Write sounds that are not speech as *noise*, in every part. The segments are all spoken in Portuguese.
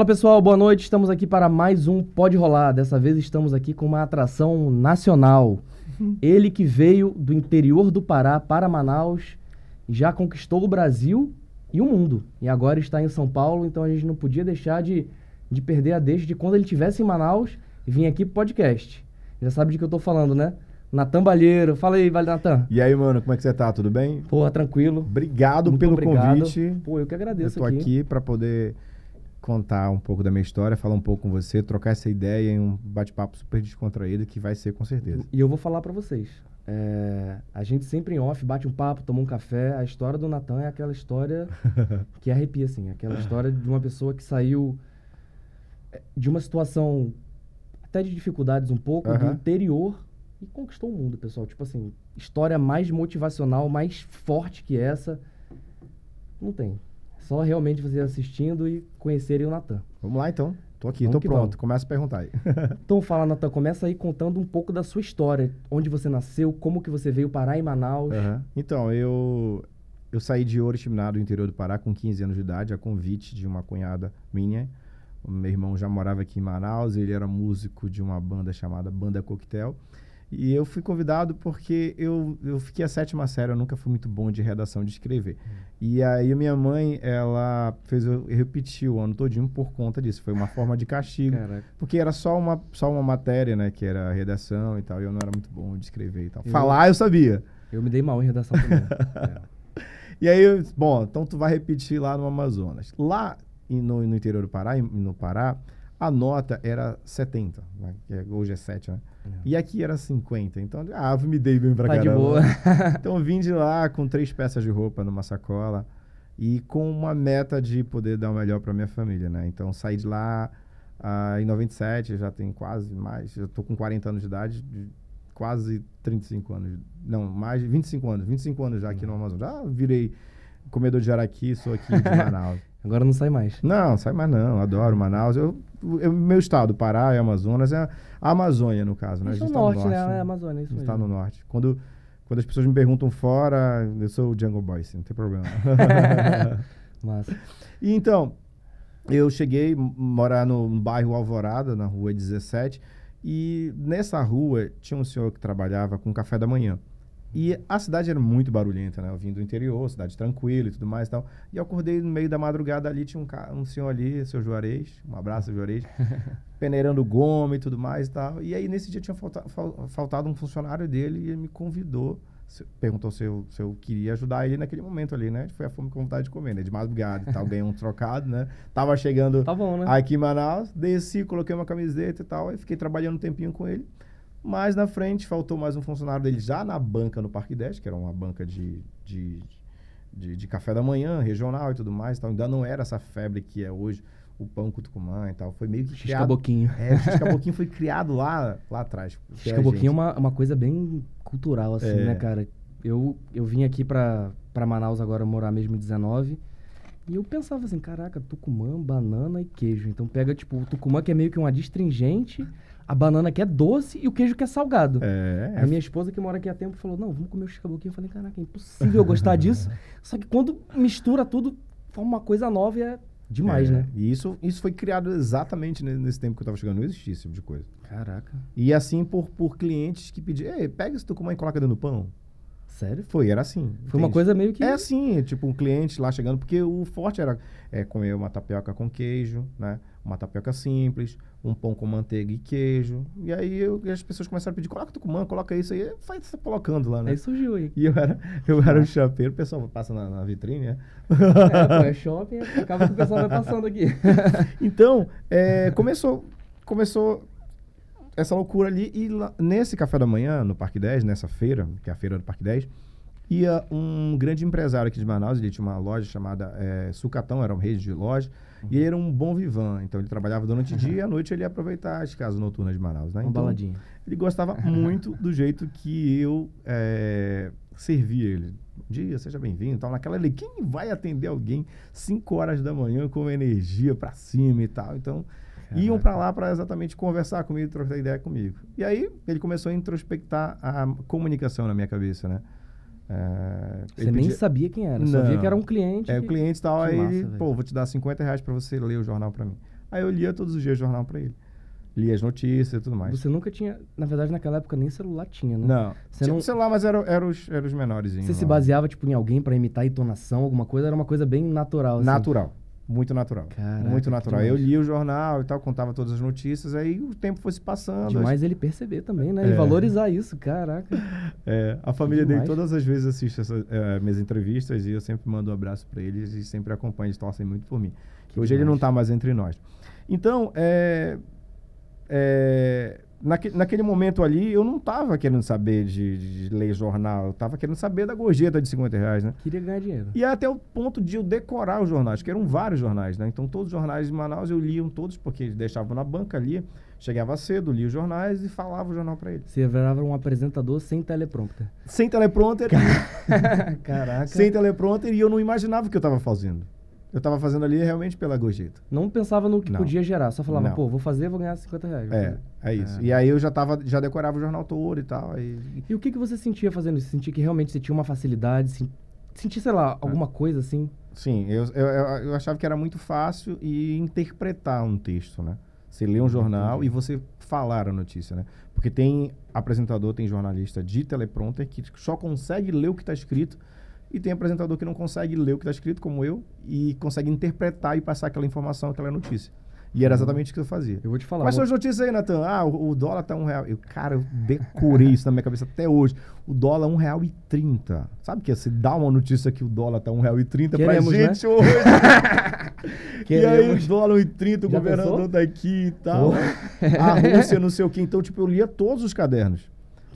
Fala pessoal, boa noite. Estamos aqui para mais um Pode Rolar. Dessa vez estamos aqui com uma atração nacional. *laughs* Ele que veio do interior do Pará para Manaus, já conquistou o Brasil e o mundo. E agora está em São Paulo, então a gente não podia deixar de, de perder a deixa de quando ele estivesse em Manaus e vir aqui pro podcast. Já sabe de que eu tô falando, né? Natan Balheiro. Fala aí, Vale Natan. E aí, mano, como é que você tá? Tudo bem? Pô, tranquilo. Obrigado Muito pelo obrigado. convite. Pô, eu que agradeço Eu tô aqui para poder contar um pouco da minha história, falar um pouco com você, trocar essa ideia em um bate-papo super descontraído que vai ser com certeza. E eu vou falar pra vocês. É, a gente sempre em off bate um papo, toma um café. A história do Natan é aquela história *laughs* que arrepia, assim. Aquela história de uma pessoa que saiu é, de uma situação até de dificuldades um pouco, do Aham. interior e conquistou o mundo, pessoal. Tipo assim, história mais motivacional, mais forte que essa, não tem. Só realmente você assistindo e conhecerem o Natan. Vamos lá então. Tô aqui, Vamos tô pronto. vamos. Começa a perguntar aí. *laughs* Então fala, Natan, começa aí contando um pouco da sua história. Onde você nasceu, como que você veio parar em Manaus. Aham. Então, eu eu saí de Oriximiná, do interior do Pará, com 15 anos de idade, a convite de uma cunhada minha. O meu irmão já morava aqui em Manaus, ele era músico de uma banda chamada Banda Coquetel. E eu fui convidado porque eu, eu fiquei a sétima série, eu nunca fui muito bom de redação, de escrever. E aí a minha mãe, ela fez eu repetir o ano todinho por conta disso. Foi uma forma de castigo. Caraca. Porque era só uma, só uma matéria, né? Que era redação e tal. E eu não era muito bom de escrever e tal. Eu- Falar eu sabia. Eu me dei mal em redação também. *laughs* É. E aí, eu- bom, então tu vai repetir lá no Amazonas. Lá no, no interior do Pará, no Pará, a nota era 70, né? é- hoje é 7, né? E aqui era 50. Então, ah, me dei bem pra Tá de caramba. boa. *laughs* Então vim de lá com três peças de roupa numa sacola e com uma meta de poder dar o melhor pra minha família, né? Então saí de lá ah, em 97, já tem quase mais, já tô com 40 anos de idade, de quase 35 anos. Não, mais de 25 anos, 25 anos já aqui no Amazonas. Já virei comedor de jaraqui, sou aqui de *laughs* Manaus. Agora não sai mais. Não, sai mais não, adoro Manaus. Eu, eu- meu estado, Pará e Amazonas, é a Amazônia, no caso, né? Isso é o tá no norte, né? É a Amazônia, isso a gente tá mesmo. no norte. Quando, quando as pessoas me perguntam fora, eu sou o Jungle Boy, sim, não tem problema. *laughs* Massa. e então, eu cheguei a morar no bairro Alvorada, na rua 17, e nessa rua tinha um senhor que trabalhava com café da manhã. E a cidade era muito barulhenta, né? Eu vim do interior, cidade tranquila e tudo mais e tal. E eu acordei no meio da madrugada ali, tinha um, ca- um senhor ali, seu Juarez, um abraço, seu Juarez, *laughs* peneirando goma e tudo mais e tal. E aí nesse dia tinha falta- fal- faltado um funcionário dele e ele me convidou, se- perguntou se eu, se eu queria ajudar ele naquele momento ali, né? Foi a fome com vontade de comer, né? De madrugada e tal, ganhei um trocado, né? Tava chegando Tá bom, né? aqui em Manaus, desci, coloquei uma camiseta e tal, e fiquei trabalhando um tempinho com ele. Mas na frente faltou mais um funcionário dele já na banca no Parque 10, que era uma banca de, de, de, de café da manhã, regional e tudo mais. Então ainda não era essa febre que é hoje, o pão com tucumã e tal. Foi meio que criado. Boquinho. É, o X-Caboquinho foi criado lá, lá atrás. *laughs* que é é uma, uma coisa bem cultural, assim, É. né, cara? Eu, eu vim aqui pra, pra Manaus agora morar mesmo em 19. E eu pensava assim, caraca, tucumã, banana e queijo. Então pega, tipo, o tucumã que é meio que um adstringente, a banana que é doce e o queijo que é salgado. É, A minha esposa que mora aqui há tempo falou, não, vamos comer o xiscaboquinho. Eu falei, caraca, é impossível eu gostar *laughs* disso. Só que quando mistura tudo, forma uma coisa nova e é demais, é. né? E isso, isso foi criado exatamente ne- nesse tempo que eu tava chegando. Não existia esse tipo de coisa. Caraca. E assim por, por clientes que pediam, Ei, pega esse tucumã e coloca dentro do pão. Sério? Foi, era assim. Foi uma entende? coisa meio que... É assim, tipo, um cliente lá chegando, porque o forte era é, comer uma tapioca com queijo, né? Uma tapioca simples, um pão com manteiga e queijo. E aí eu- e as pessoas começaram a pedir, coloca tucumã, coloca isso aí, vai você colocando lá, né? Aí surgiu aí. E eu era, eu era o chapeiro, o pessoal passa na, na vitrine, né? É, pô, é shopping, acaba que o pessoal vai passando aqui. *laughs* Então, é, começou, começou essa loucura ali. E lá- nesse café da manhã, no Parque 10, nessa feira, que é a feira do Parque 10, ia um grande empresário aqui de Manaus. Ele tinha uma loja chamada é, Sucatão, era uma rede de loja. E ele era um bom vivan. Então, ele trabalhava durante o dia e à noite ele ia aproveitar as casas noturnas de Manaus, né? Uma Então, baladinha. ele gostava muito *laughs* do jeito que eu é, servia ele. Bom dia, seja bem-vindo. Tal. Naquela ali, quem vai atender alguém 5 horas da manhã com energia pra cima e tal? Então, iam pra lá pra exatamente conversar comigo, trocar ideia comigo. E aí, ele começou a introspectar a comunicação na minha cabeça, né? É, Você nem pedia- sabia quem era, Não. que era um cliente. é, o que- cliente e tal, Que aí massa, velho. pô, vou te dar 50 reais pra você ler o jornal pra mim. Aí eu lia todos os dias jornal para ele. Lia as notícias e tudo mais. Você nunca tinha. Na verdade, naquela época nem celular tinha, né? Não. Você Tinha não- celular, mas era, era, os, era os menores. Você se baseava, tipo, em alguém pra imitar a entonação, alguma coisa? Era uma coisa bem natural, assim. Natural. Muito natural. Caraca, muito natural. demais. Eu lia o jornal e tal, contava todas as notícias, aí o tempo foi se passando. Demais ele perceber também, né? E É. valorizar isso, caraca. É, a família dele Demais. todas as vezes assiste essas, é, minhas entrevistas e eu sempre mando um abraço para eles e sempre acompanho, eles torcem muito por mim. Que Hoje ele não demais. está mais entre nós. Então, é, é, naque- naquele momento ali, eu não estava querendo saber de, de ler jornal, eu estava querendo saber da gorjeta de 50 reais, né? Queria ganhar dinheiro. E até o ponto de eu decorar os jornais, que eram vários jornais, né? Então todos os jornais de Manaus eu liam todos, porque eles deixavam na banca ali, chegava cedo, lia os jornais e falava o jornal para eles. Você virava um apresentador sem teleprompter. Sem teleprompter, *laughs* Caraca. sem teleprompter, e eu não imaginava o que eu estava fazendo. Eu estava fazendo ali realmente pela gorjeta. Não pensava no que Não. podia gerar, só falava, Não. pô, vou fazer, vou ganhar 50 reais. É, é isso. É. E aí eu já tava, já decorava o jornal todo e tal. Aí... E o que, que você sentia fazendo isso? Sentia que realmente você tinha uma facilidade? sen- Sentia, sei lá, alguma coisa assim? Sim, eu, eu, eu, eu achava que era muito fácil e interpretar um texto, né? Você lê um jornal entendi. e você falar a notícia, né? Porque tem apresentador, tem jornalista de teleprompter que só consegue ler o que está escrito e tem apresentador que não consegue ler o que está escrito, como eu, e consegue interpretar e passar aquela informação, aquela notícia. E era exatamente o que eu fazia. Eu vou te falar. Quais são as notícias aí, Natan? Ah, o, o dólar tá um real. Eu, cara, eu decorei isso na minha cabeça até hoje. O dólar é um real e trinta. Sabe que se dá uma notícia que o dólar tá um real e trinta pra Queremos, né? gente hoje. *laughs* e aí Queremos. o dólar um e trinta, o governador pensou? daqui e tal. Oh. A Rússia, não sei o quê. Então, tipo, eu lia todos os cadernos.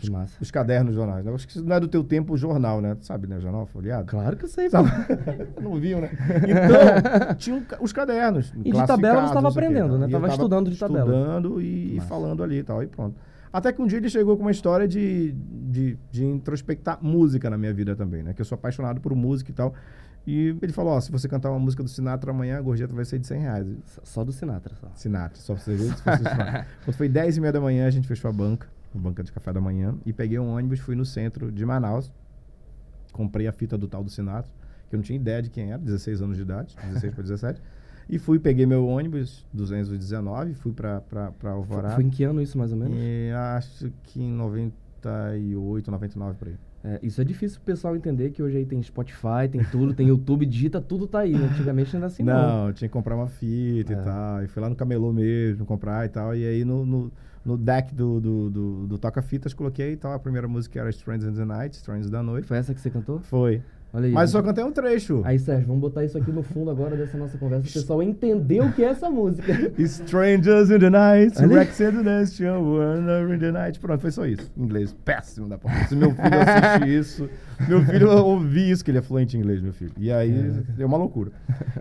Que massa. Os cadernos jornais. Né? Acho que não é do teu tempo o jornal, né? Tu sabe, né? O jornal folheado. Claro que eu sei. Sabe? *laughs* não viu, né? Então, *laughs* tinham ca- os cadernos. E de tabela você classificados, tava não sei o quê, aprendendo, né? E eu Tava estudando de tabela. Estudando e falando ali e tal, e pronto. Até que um dia ele chegou com uma história de, de, de introspectar música na minha vida também, né? Que eu sou apaixonado por música e tal. E ele falou, ó, se você cantar uma música do Sinatra amanhã, a gorjeta vai ser de 100 reais. Só do Sinatra, só. Sinatra, só pra você ver. *laughs* Quando foi 10 e meia da manhã, a gente fechou a banca, a banca de café da manhã, e peguei um ônibus, fui no centro de Manaus, comprei a fita do tal do Sinatra, que eu não tinha ideia de quem era, 16 anos de idade, 16 para 17, e fui, peguei meu ônibus, 219, fui Foi, Alvorada, foi em que ano isso, mais ou menos? e acho que em 98, 99 por aí. É, isso é difícil pro pessoal entender que hoje aí tem Spotify, tem tudo, tem YouTube, digita, tudo tá aí. Antigamente não era assim, não. não, tinha que comprar uma fita É. e tal. E fui lá no camelô mesmo comprar e tal. E aí no, no, no deck do, do, do, do toca-fitas coloquei e tal. A primeira música era Strange in the Night, Strange da Noite. Foi essa que você cantou? Foi. Aí. Mas só cantei um trecho. Aí, Sérgio, vamos botar isso aqui no fundo agora dessa nossa conversa, o pessoal entender o que é essa música. *laughs* Strangers in the Night. Rex in the Nation, Warner in the Night. Pronto, foi só isso. Inglês péssimo da porra. Se meu filho assiste *laughs* isso, meu filho ouvi isso, que ele é fluente em inglês, meu filho. E aí, é uma loucura.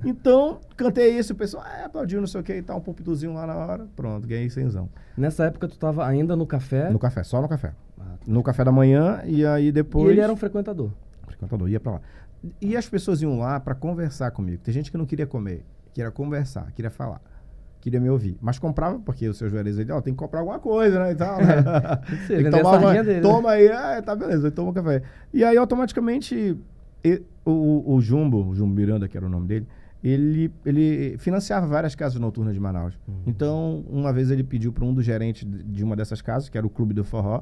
Então, cantei isso, o pessoal ah, aplaudiu, não sei o que e tal, um pupituzinho lá na hora. Pronto, ganhei cenzão. Nessa época tu tava ainda no café. No café, só no café. Ah, tá. No café da manhã e aí depois. E ele era um frequentador. Frequentador, ia pra lá. E as pessoas iam lá pra conversar comigo. Tem gente que não queria comer, queria conversar, queria falar, queria me ouvir. Mas comprava, porque o seu Juarez ele, ó, tem que comprar alguma coisa, né? E tal, né? *laughs* Tem que ser, Tem que vender a tomar uma- sardinha dele, né? Toma aí, ah, tá beleza, toma um café. E aí automaticamente e- o, o Jumbo, o Jumbo Miranda, que era o nome dele, ele, ele financiava várias casas noturnas de Manaus. Uhum. Então, uma vez ele pediu para um dos gerentes de uma dessas casas, que era o Clube do Forró,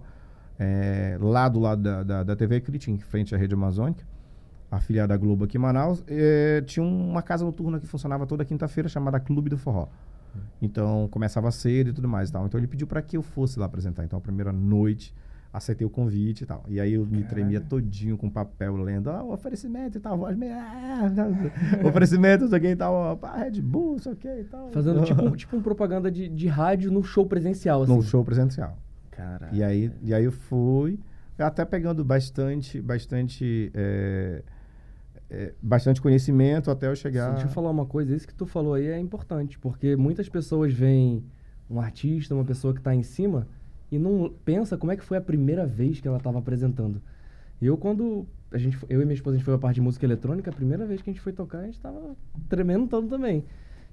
é, lá do lado da, da, da TV Critim, em frente à Rede Amazônica, afiliada da Globo aqui em Manaus, é, tinha uma casa noturna que funcionava toda quinta-feira chamada Clube do Forró. Então, começava cedo e tudo mais e tal. Então, ele pediu para que eu fosse lá apresentar. Então, a primeira noite, aceitei o convite e tal. E aí, eu me tremia todinho com papel, lendo, ah, o oferecimento e tal, voz meio... ah, *laughs* oferecimento, não sei o que e tal, pá, Red Bull, não sei o que e tal. Fazendo tipo, um- *laughs* tipo propaganda de, de rádio no show presencial, assim. No show presencial. Caralho. E aí, e aí eu fui, até pegando bastante, bastante, é, é, bastante conhecimento até eu chegar. Deixa eu falar uma coisa, isso que tu falou aí é importante, porque muitas pessoas veem um artista, uma pessoa que está em cima, e não pensa como é que foi a primeira vez que ela estava apresentando. Eu, quando a gente, eu e minha esposa, a gente foi a parte de música eletrônica, a primeira vez que a gente foi tocar, a gente estava tremendo todo também.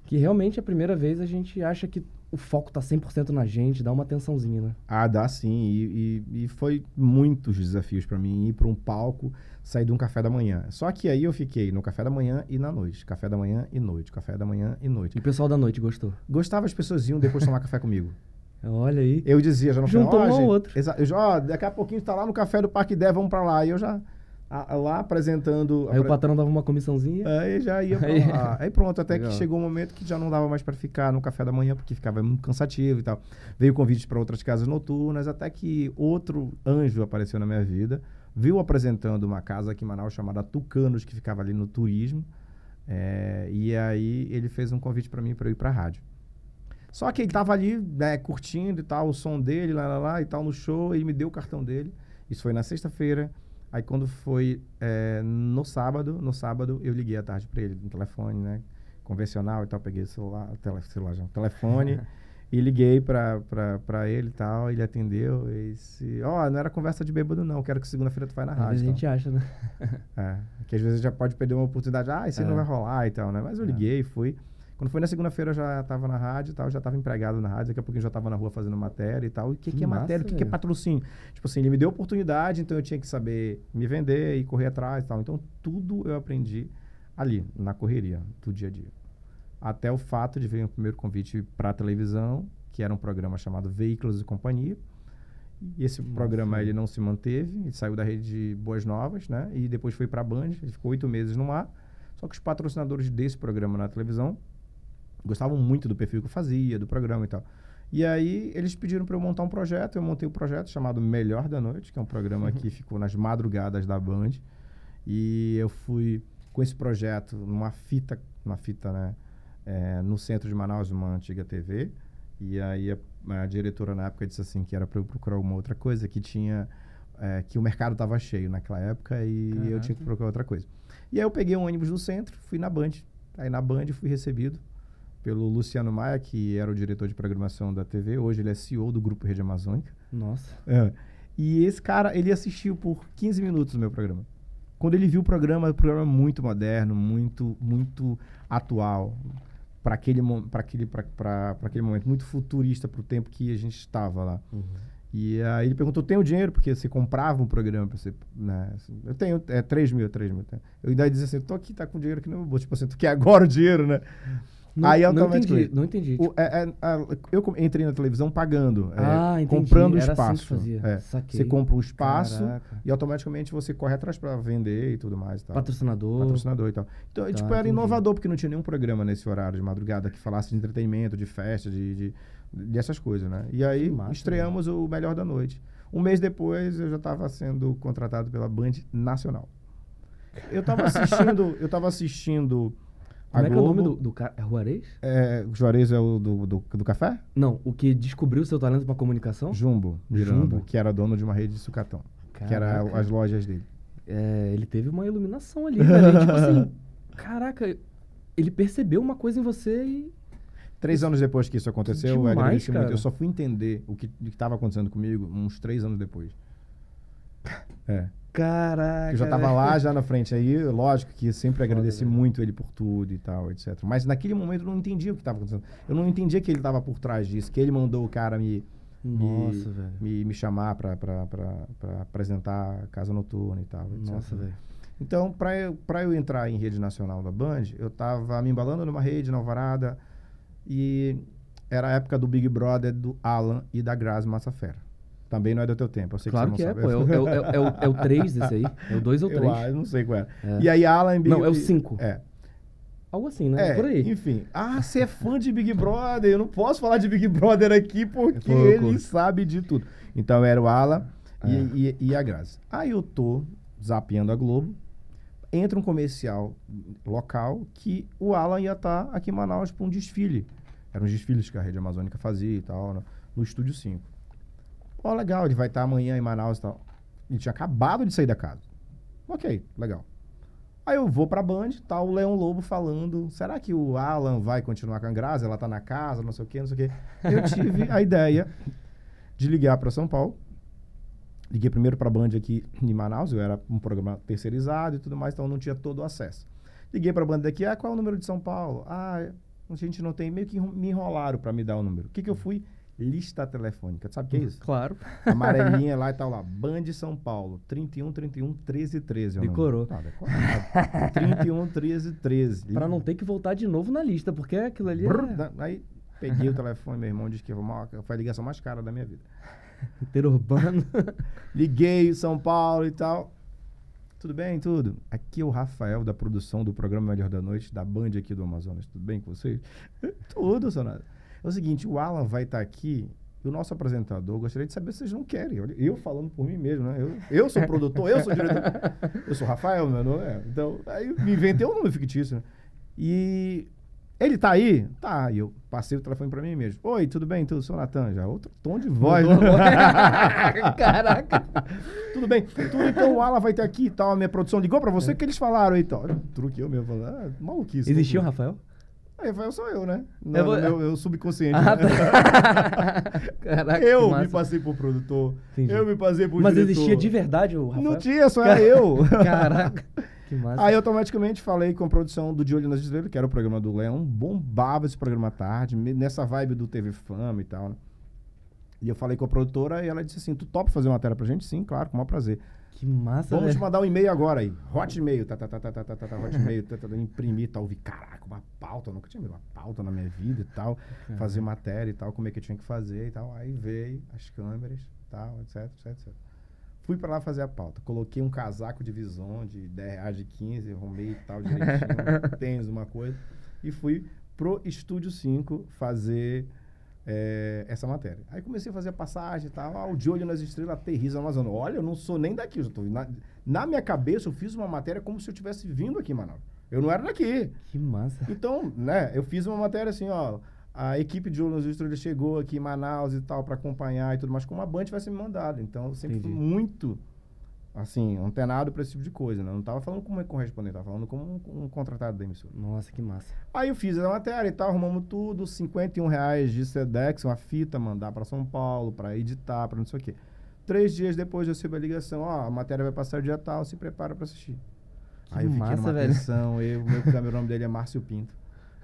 Que realmente a primeira vez a gente acha que o foco tá 100% na gente, dá uma atençãozinha, né? Ah, dá sim. E, e, e foi muitos desafios para mim ir para um palco, sair de um café da manhã. Só que aí eu fiquei no café da manhã e na noite. Café da manhã e noite. Café da manhã e noite. E o pessoal da noite gostou? Gostava, as pessoas iam depois tomar café comigo. *laughs* Olha aí. Eu dizia já no final, Juntou um ao outro. eu já, ó, daqui a pouquinho tá lá no café do Parque Dé, vamos para lá. E eu já a- a- lá apresentando. Aí o apre- patrão dava uma comissãozinha. Aí já ia pra lá. *laughs* Aí pronto, até Legal. que chegou um momento que já não dava mais para ficar no café da manhã, porque ficava muito cansativo e tal. Veio convite para outras casas noturnas, até que outro anjo apareceu na minha vida, viu apresentando uma casa aqui em Manaus chamada Tucanos, que ficava ali no turismo. É, e aí ele fez um convite para mim para eu ir para rádio. Só que ele tava ali, né, curtindo e tal, o som dele, lá, lá, lá, e tal, no show, ele me deu o cartão dele. Isso foi na sexta-feira. Aí quando foi é, no sábado, no sábado eu liguei à tarde para ele no telefone, né, convencional e tal, peguei o celular, tele, celular já, telefone *laughs* e liguei pra ele e tal, ele atendeu e disse, ó, não era conversa de bêbado não, quero que segunda-feira tu vai na Às rádio. vezes a e gente acha, né? É, que às vezes já pode perder uma oportunidade, ah, isso aí É. não vai rolar e tal, né, mas eu É. liguei, fui. Quando foi na segunda-feira eu já estava na rádio e tal, já estava empregado na rádio, daqui a pouquinho eu já estava na rua fazendo matéria e tal. E o que, Que que é massa, matéria? O que, que é patrocínio? Tipo assim, ele me deu oportunidade, então eu tinha que saber me vender e correr atrás e tal. Então tudo eu aprendi ali, na correria, do dia a dia. Até o fato de vir o primeiro convite para a televisão, que era um programa chamado Veículos e Companhia. E esse Nossa. programa ele não se manteve, ele saiu da rede Boas Novas, né? E depois foi para a Band, ele ficou oito meses no ar. Só que os patrocinadores desse programa na televisão gostavam muito do perfil que eu fazia, do programa e tal. E aí eles pediram para eu montar um projeto, eu montei um projeto chamado Melhor da Noite, que é um programa que ficou nas madrugadas da Band. E eu fui com esse projeto numa fita, uma fita, né, eh, no centro de Manaus, uma antiga TV. E aí a, a diretora na época disse assim que era para eu procurar uma outra coisa que tinha eh, que o mercado estava cheio naquela época e eu tinha que Caraca. procurar outra coisa. E aí eu peguei um ônibus do centro, fui na Band. Aí na Band fui recebido pelo Luciano Maia, que era o diretor de programação da TV. Hoje ele é CEO do Grupo Rede Amazônica. Nossa. É. E esse cara, ele assistiu por 15 minutos o meu programa. Quando ele viu o programa, o programa é muito moderno, muito, muito atual para aquele, pra aquele, pra aquele momento, muito futurista para o tempo que a gente estava lá. Uhum. E aí ele perguntou, tem o dinheiro? Porque você comprava um programa pra você, né? assim, Eu tenho, é 3 mil, 3 mil. tá? Eu ainda dizia assim, tô aqui, tá com dinheiro no meu bolso. Tipo assim, tu quer agora o dinheiro, né? Não, Aí não automaticamente- entendi, não entendi. O- é- é- a- eu entrei na televisão pagando, é, ah, entendi. comprando Era espaço. Assim. É. Você compra um espaço Caraca. e automaticamente você corre atrás para vender e tudo mais. e tal. Patrocinador. Patrocinador e tal. Então, Tá, tipo, era entendi. inovador, porque não tinha nenhum programa nesse horário de madrugada que falasse de entretenimento, de festa, de, de, dessas coisas, né? E aí massa, estreamos o Melhor da Noite. Um mês depois eu já estava sendo contratado pela Band Nacional. Eu estava assistindo, eu tava assistindo Como é que é o nome do, do cara? É Juarez? É, Juarez é o do, do, do café? Não, o que descobriu seu talento pra comunicação? Jumbo, Miranda, Jumbo? que era dono de uma rede de sucatão. Que era Caraca. as lojas dele. É, ele teve uma iluminação ali, velho. E, tipo assim, *laughs* caraca, ele percebeu uma coisa em você e. Três anos depois que isso aconteceu, eu demais, agradeci muito. cara. Eu só fui entender o que estava acontecendo comigo uns três anos depois. É. Caraca. Eu já estava lá, já na frente. Aí, lógico que eu sempre agradeci velho. muito ele por tudo e tal, etc. Mas naquele momento eu não entendia o que estava acontecendo. Eu não entendia que ele estava por trás disso, que ele mandou o cara me, Nossa, velho. me, me chamar para apresentar a Casa Noturna e tal, etc. Nossa, velho. Então, para eu, pra eu entrar em rede nacional da Band, eu tava me embalando numa rede na Alvarada e era a época do Big Brother do Alan e da Grazi Massafera. Também não é do teu tempo, eu sei Claro que que você é, não pô. sabe. É o, é, o, é, o, é o *laughs* 3 desse aí. É o 2 ou Eu, 3. ah, eu não sei qual era. É. E aí Alan Big Não, é o cinco. É. Algo assim, né? É, Por aí. enfim. Ah, você é fã de Big Brother. Eu não posso falar de Big Brother aqui porque É ele sabe de tudo. Então era o Alan e, É. e, e a Grazi. Aí eu tô zapeando a Globo. Entra um comercial local que o Alan ia estar aqui em Manaus para um desfile. Eram os desfiles que a Rede Amazônica fazia e tal, no, no Estúdio 5. Ó, legal, ele vai estar amanhã em Manaus e tal. Ele tinha acabado de sair da casa. Ok, legal. Aí eu vou pra Band, tá o Leão Lobo falando, será que o Alan vai continuar com a Grazi? Ela tá na casa, não sei o quê, não sei o quê. Eu tive a ideia de ligar para São Paulo. Liguei primeiro pra Band aqui em Manaus, eu era um programa terceirizado e tudo mais, então não tinha todo o acesso. Liguei pra Band daqui, ah, qual é o número de São Paulo? Ah, A gente não tem, meio que me enrolaram para me dar o número. O que, que eu fui? Lista telefônica. Sabe o que é isso? Claro. Amarelinha lá e tal *laughs* lá. Band São Paulo, 31, 31, 13, 13. é o número. Decorou. Tá, decorado. 31, 13, 13. Pra não ter que voltar de novo na lista, porque aquilo ali Brrr, é Aí peguei o telefone, meu irmão disse que foi a ligação mais cara da minha vida. *laughs* interurbano. *laughs* Liguei São Paulo e tal. Tudo bem, tudo? Aqui é o Rafael da produção do programa Melhor da Noite, da Band aqui do Amazonas. Tudo bem com vocês? tudo, Sonara. É o seguinte, o Alan vai estar aqui e o nosso apresentador, gostaria de saber se vocês não querem. Olha, Eu falando por mim mesmo, né? Eu, eu sou produtor, eu sou diretor. Eu sou Rafael, meu nome é. Então, aí me inventei um nome fictício, né? E ele tá aí? Tá. E eu passei o telefone pra mim mesmo. Oi, tudo bem? Tudo, sou Natan. Já outro tom de voz. né? *laughs* Caraca. Tudo bem. Tudo então o Alan vai ter aqui e tal. A minha produção ligou pra você, o que eles falaram aí e tal. Truque eu mesmo. Ah, maluquice. Existia um loucura. Rafael? Aí eu sou eu, né? Eu Não, vou- meu, eu subconsciente. Ah, tá. *laughs* Caraca, Eu me passei por produtor. Entendi. Eu me passei por Mas diretor. existia de verdade o Rafael? Não tinha, só era eu. *laughs* Caraca, que *laughs* massa. Aí automaticamente falei com a produção do De Olho nas Estrelas, que era o programa do Leão, bombava esse programa à tarde, nessa vibe do TV Fama e tal, né? E eu falei com a produtora e ela disse assim: Tu topa fazer uma matéria pra gente? Sim, claro, com o maior prazer. Que massa, Vamos te mandar um e-mail agora aí. Hot e-mail, tá, tá, tá, tá, tá, tá, tá, tá, hot e-mail, tá, tá, tá, imprimir tal. Vi, caraca, uma pauta, eu nunca tinha visto uma pauta na minha vida e tal. Fazer matéria e tal, como é que eu tinha que fazer e tal. Aí veio as câmeras tal, etc, etc, etc. Fui pra lá fazer a pauta. Coloquei um casaco de visão de 10 reais de 15, arrumei e tal direitinho, *laughs* tênis, uma coisa. E fui pro Estúdio 5 fazer é, essa matéria. Aí comecei a fazer a passagem e tal. Ah, o de olho nas estrelas, aterriza Amazonas. Olha, eu não sou nem daqui. Eu tô, na, na minha cabeça, eu fiz uma matéria como se eu tivesse vindo aqui em Manaus. Eu não era daqui. Que massa. Então, né, eu fiz uma matéria assim, ó. A equipe de Olho nas Estrelas chegou aqui em Manaus e tal, para acompanhar e tudo mais, como a Band tivesse me mandado. Então, eu sempre fui Entendi. muito, assim, antenado para esse tipo de coisa, né? Eu não tava falando como correspondente, tava falando como um, um contratado da emissora. Nossa, que massa. Aí eu fiz a matéria e tal, arrumamos tudo, 51 reais de Sedex, uma fita, mandar para São Paulo, para editar, para não sei o quê. Três dias depois eu recebo a ligação, ó, a matéria vai passar o dia tal, se prepara para assistir. Que aí eu fiquei massa, numa velho. tensão, eu, o meu câmera, o nome dele é Márcio Pinto.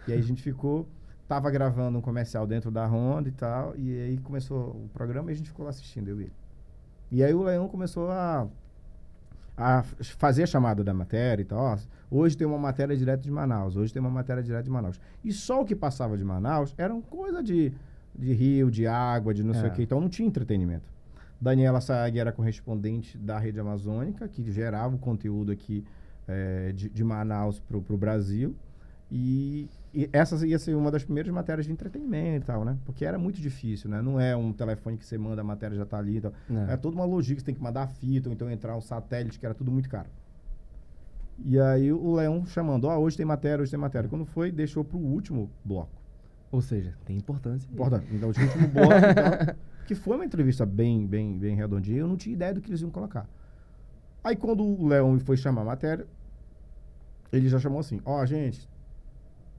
E aí a gente ficou, tava gravando um comercial dentro da Honda e tal, e aí começou o programa e a gente ficou lá assistindo, eu e ele. E aí o Leão começou a, a fazer a chamada da matéria e tal. Hoje tem uma matéria direto de Manaus, hoje tem uma matéria direto de Manaus. E só o que passava de Manaus eram coisa de, de rio, de água, de não sei É. o que. Então não tinha entretenimento. Daniela Saag era correspondente da Rede Amazônica, que gerava o conteúdo aqui eh, de, de Manaus para o Brasil. E, e essa ia ser uma das primeiras matérias de entretenimento e tal, né? Porque era muito difícil, né? Não é um telefone que você manda, a matéria já está ali e tal. É. É toda uma logística, você tem que mandar a fita, ou então entrar um satélite, que era tudo muito caro. E aí o Leão chamando, ó, hoje tem matéria, hoje tem matéria. Quando foi, deixou pro último bloco. Ou seja, tem importância. Importante. Então, o último bloco e tal, *laughs* que foi uma entrevista bem, bem, bem redondinha, eu não tinha ideia do que eles iam colocar. Aí quando o Leão foi chamar a matéria, ele já chamou assim, ó, gente,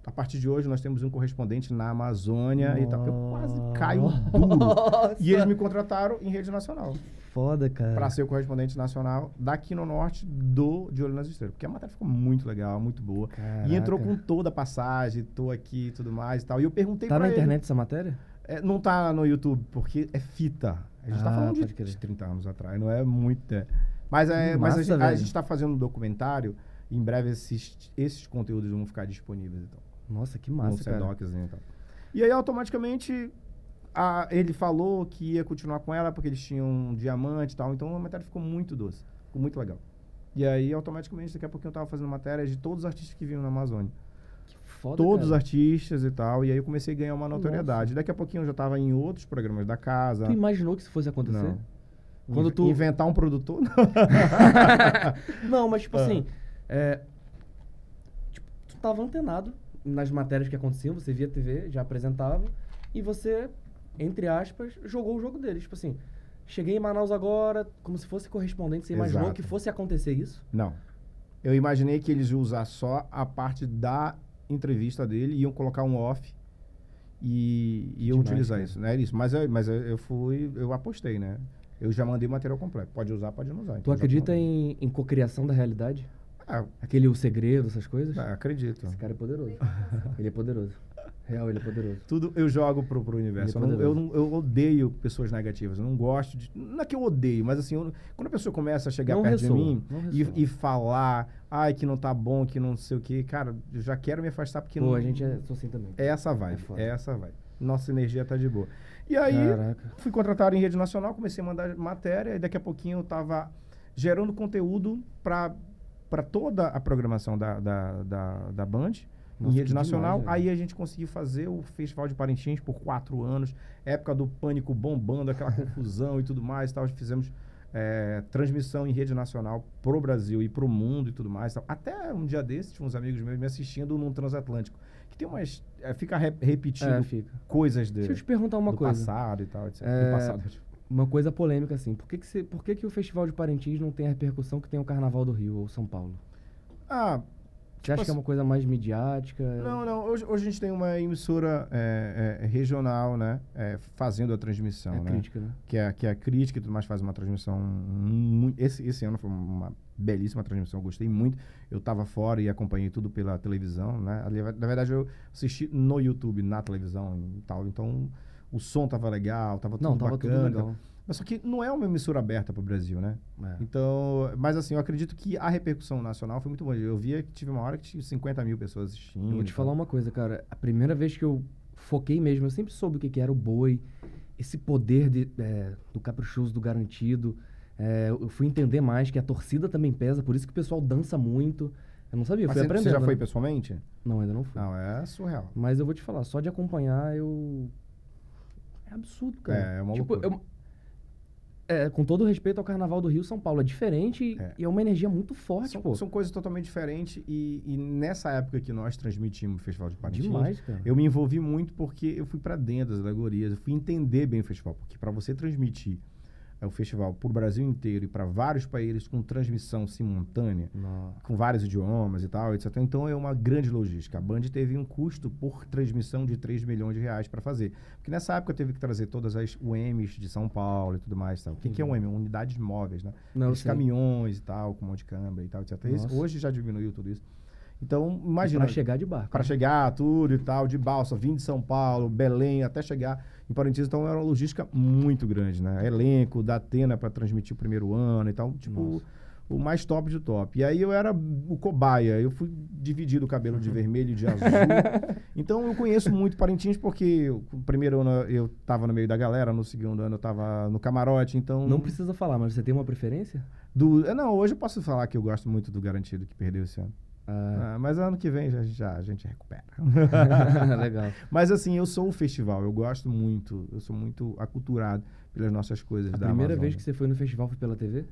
a partir de hoje nós temos um correspondente na Amazônia e tal. Eu quase caio duro. Nossa. E eles me contrataram em rede nacional. Foda, cara. para ser o correspondente nacional daqui no norte do De Olho nas Estrelas. Porque a matéria ficou muito legal, muito boa. E entrou Caraca. com toda a passagem, tô aqui e tudo mais e tal. E eu perguntei Tá pra na ele. internet essa matéria? É, não tá no YouTube, porque é fita. A gente tá Ah, falando de, de 30 anos atrás, não é muito. é. Mas, é, Que mas a, massa, gente, a gente tá fazendo um documentário. Em breve esses, esses conteúdos vão ficar disponíveis. Então, Nossa, que no massa, cara. Sedocs, então. E aí, automaticamente, a- ele falou que ia continuar com ela porque eles tinham um diamante e tal. Então, a matéria ficou muito doce. Ficou muito legal. E aí, automaticamente, daqui a pouquinho eu tava fazendo matéria de todos os artistas que vinham na Amazônia. Que foda, todos os artistas e tal. E aí eu comecei a ganhar uma notoriedade. Daqui a pouquinho eu já tava em outros programas da casa. Tu imaginou que isso fosse acontecer? Não. Quando tu- Inventar um produtor? Não. *laughs* Não, mas tipo Ah. assim, é, tipo, tu tava antenado nas matérias que aconteciam, você via TV, já apresentava, e você, entre aspas, jogou o jogo deles. Tipo assim, cheguei em Manaus agora, como se fosse correspondente, você imaginou Exato. que fosse acontecer isso? Não. Eu imaginei que eles iam usar só a parte da entrevista dele, iam colocar um off e iam Demais, utilizar cara. isso. Não é isso. Mas, eu, mas eu, eu fui, eu apostei, né? Eu já mandei o material completo. Pode usar, pode não usar. Tu Então já acredita em, em cocriação da realidade? Ah, Aquele O Segredo, essas coisas? ah, acredito. Esse cara é poderoso. *laughs* Ele é poderoso. Real, ele é poderoso. Tudo eu jogo pro, pro universo. Ele é Eu, não- eu, não- eu odeio pessoas negativas. Eu não gosto de. Não é que eu odeio, mas assim, eu- quando a pessoa começa a chegar Não perto ressoa, de mim não e, ressoa. e falar, ai, que não tá bom, que não sei o quê, cara, eu já quero me afastar porque Pô, não. a gente é sou assim também. É essa vibe. É foda. É essa vibe. Nossa energia tá de boa. E aí, Caraca. fui contratado em rede nacional, comecei a mandar matéria, e daqui a pouquinho eu tava gerando conteúdo para toda a programação da, da, da, da Band. Nossa, em rede nacional, demais, aí a gente conseguiu fazer o Festival de Parintins por quatro anos, época do pânico bombando, aquela *laughs* confusão e tudo mais, tal. Fizemos é, transmissão em rede nacional pro Brasil e pro mundo e tudo mais. Tal. Até um dia desses, tinha uns amigos meus me assistindo num transatlântico, que tem umas é, fica re- repetindo É, fica. coisas de, Deixa eu te perguntar uma do coisa. passado e tal, etc. É, Do passado. Uma coisa polêmica, assim. Por que, que, você- por que, que o Festival de Parintins não tem a repercussão que tem o Carnaval do Rio ou São Paulo? Ah, Você acha que é uma coisa mais midiática? não, não. Hoje, hoje a gente tem uma emissora é, é, regional, né? é, fazendo a transmissão, É né? crítica, né? Que é, que é a crítica e tudo mais, faz uma transmissão muito... Esse, esse ano foi uma belíssima transmissão, eu gostei muito. Eu tava fora e acompanhei tudo pela televisão, né? Na verdade, eu assisti no YouTube, na televisão e tal. Então, o som tava legal, tava tudo Não, tava bacana. tudo legal. Mas só que não é uma emissora aberta pro Brasil, né? É. Então, mas assim, eu acredito que a repercussão nacional foi muito boa. Eu via que tive uma hora que tinha 50 mil pessoas assistindo. Eu vou te falar uma coisa, cara. A primeira vez que eu foquei mesmo, eu sempre soube o que, que era o boi, esse poder de, é, do caprichoso, do garantido. É, eu fui entender mais que a torcida também pesa, por isso que o pessoal dança muito. Eu não sabia, eu fui aprendendo. você já foi né? pessoalmente? Não, ainda não fui. Não, é surreal. Mas eu vou te falar, só de acompanhar eu. É absurdo, cara. É, é uma tipo, loucura. eu- É, com todo respeito ao Carnaval do Rio São Paulo, é diferente e- É. e é uma energia muito forte, São, pô. são coisas totalmente diferentes e, e nessa época que nós transmitimos o Festival de Parintins, Demais, cara. eu me envolvi muito porque eu fui para dentro das alegorias, eu fui entender bem o festival, porque para você transmitir o festival por Brasil inteiro e para vários países com transmissão simultânea, Nossa. com vários idiomas e tal, etc. Então é uma grande logística. A Band teve um custo por transmissão de 3 milhões de reais para fazer. Porque nessa época teve que trazer todas as UMs de São Paulo e tudo mais. Tal. O que, que é Uhum. UM? Unidades móveis, né? Não, Os caminhões e tal, com um monte de câmera e tal, etc. Nossa. hoje já diminuiu tudo isso. Então, imagina. Pra chegar de barco. Para né? chegar, tudo e tal, de balsa, vim de São Paulo, Belém, até chegar em Parintins. Então, era uma logística muito grande, né? Elenco, da Atena para transmitir o primeiro ano e tal. Tipo, Nossa. o mais top de top. E aí eu era o cobaia. Eu fui dividir o cabelo de vermelho e de azul. *laughs* então, eu conheço muito Parintins porque o primeiro ano eu tava no meio da galera, no segundo ano eu tava no camarote. Então, Não precisa falar, mas você tem uma preferência? do, é, não, hoje eu posso falar que eu gosto muito do Garantido que perdeu esse ano. Ah, Ah, mas ano que vem já, já a gente recupera. *laughs* legal. mas assim, eu sou o festival, eu gosto muito, eu sou muito aculturado pelas nossas coisas A da primeira Amazônia. vez que você foi no festival foi pela TV?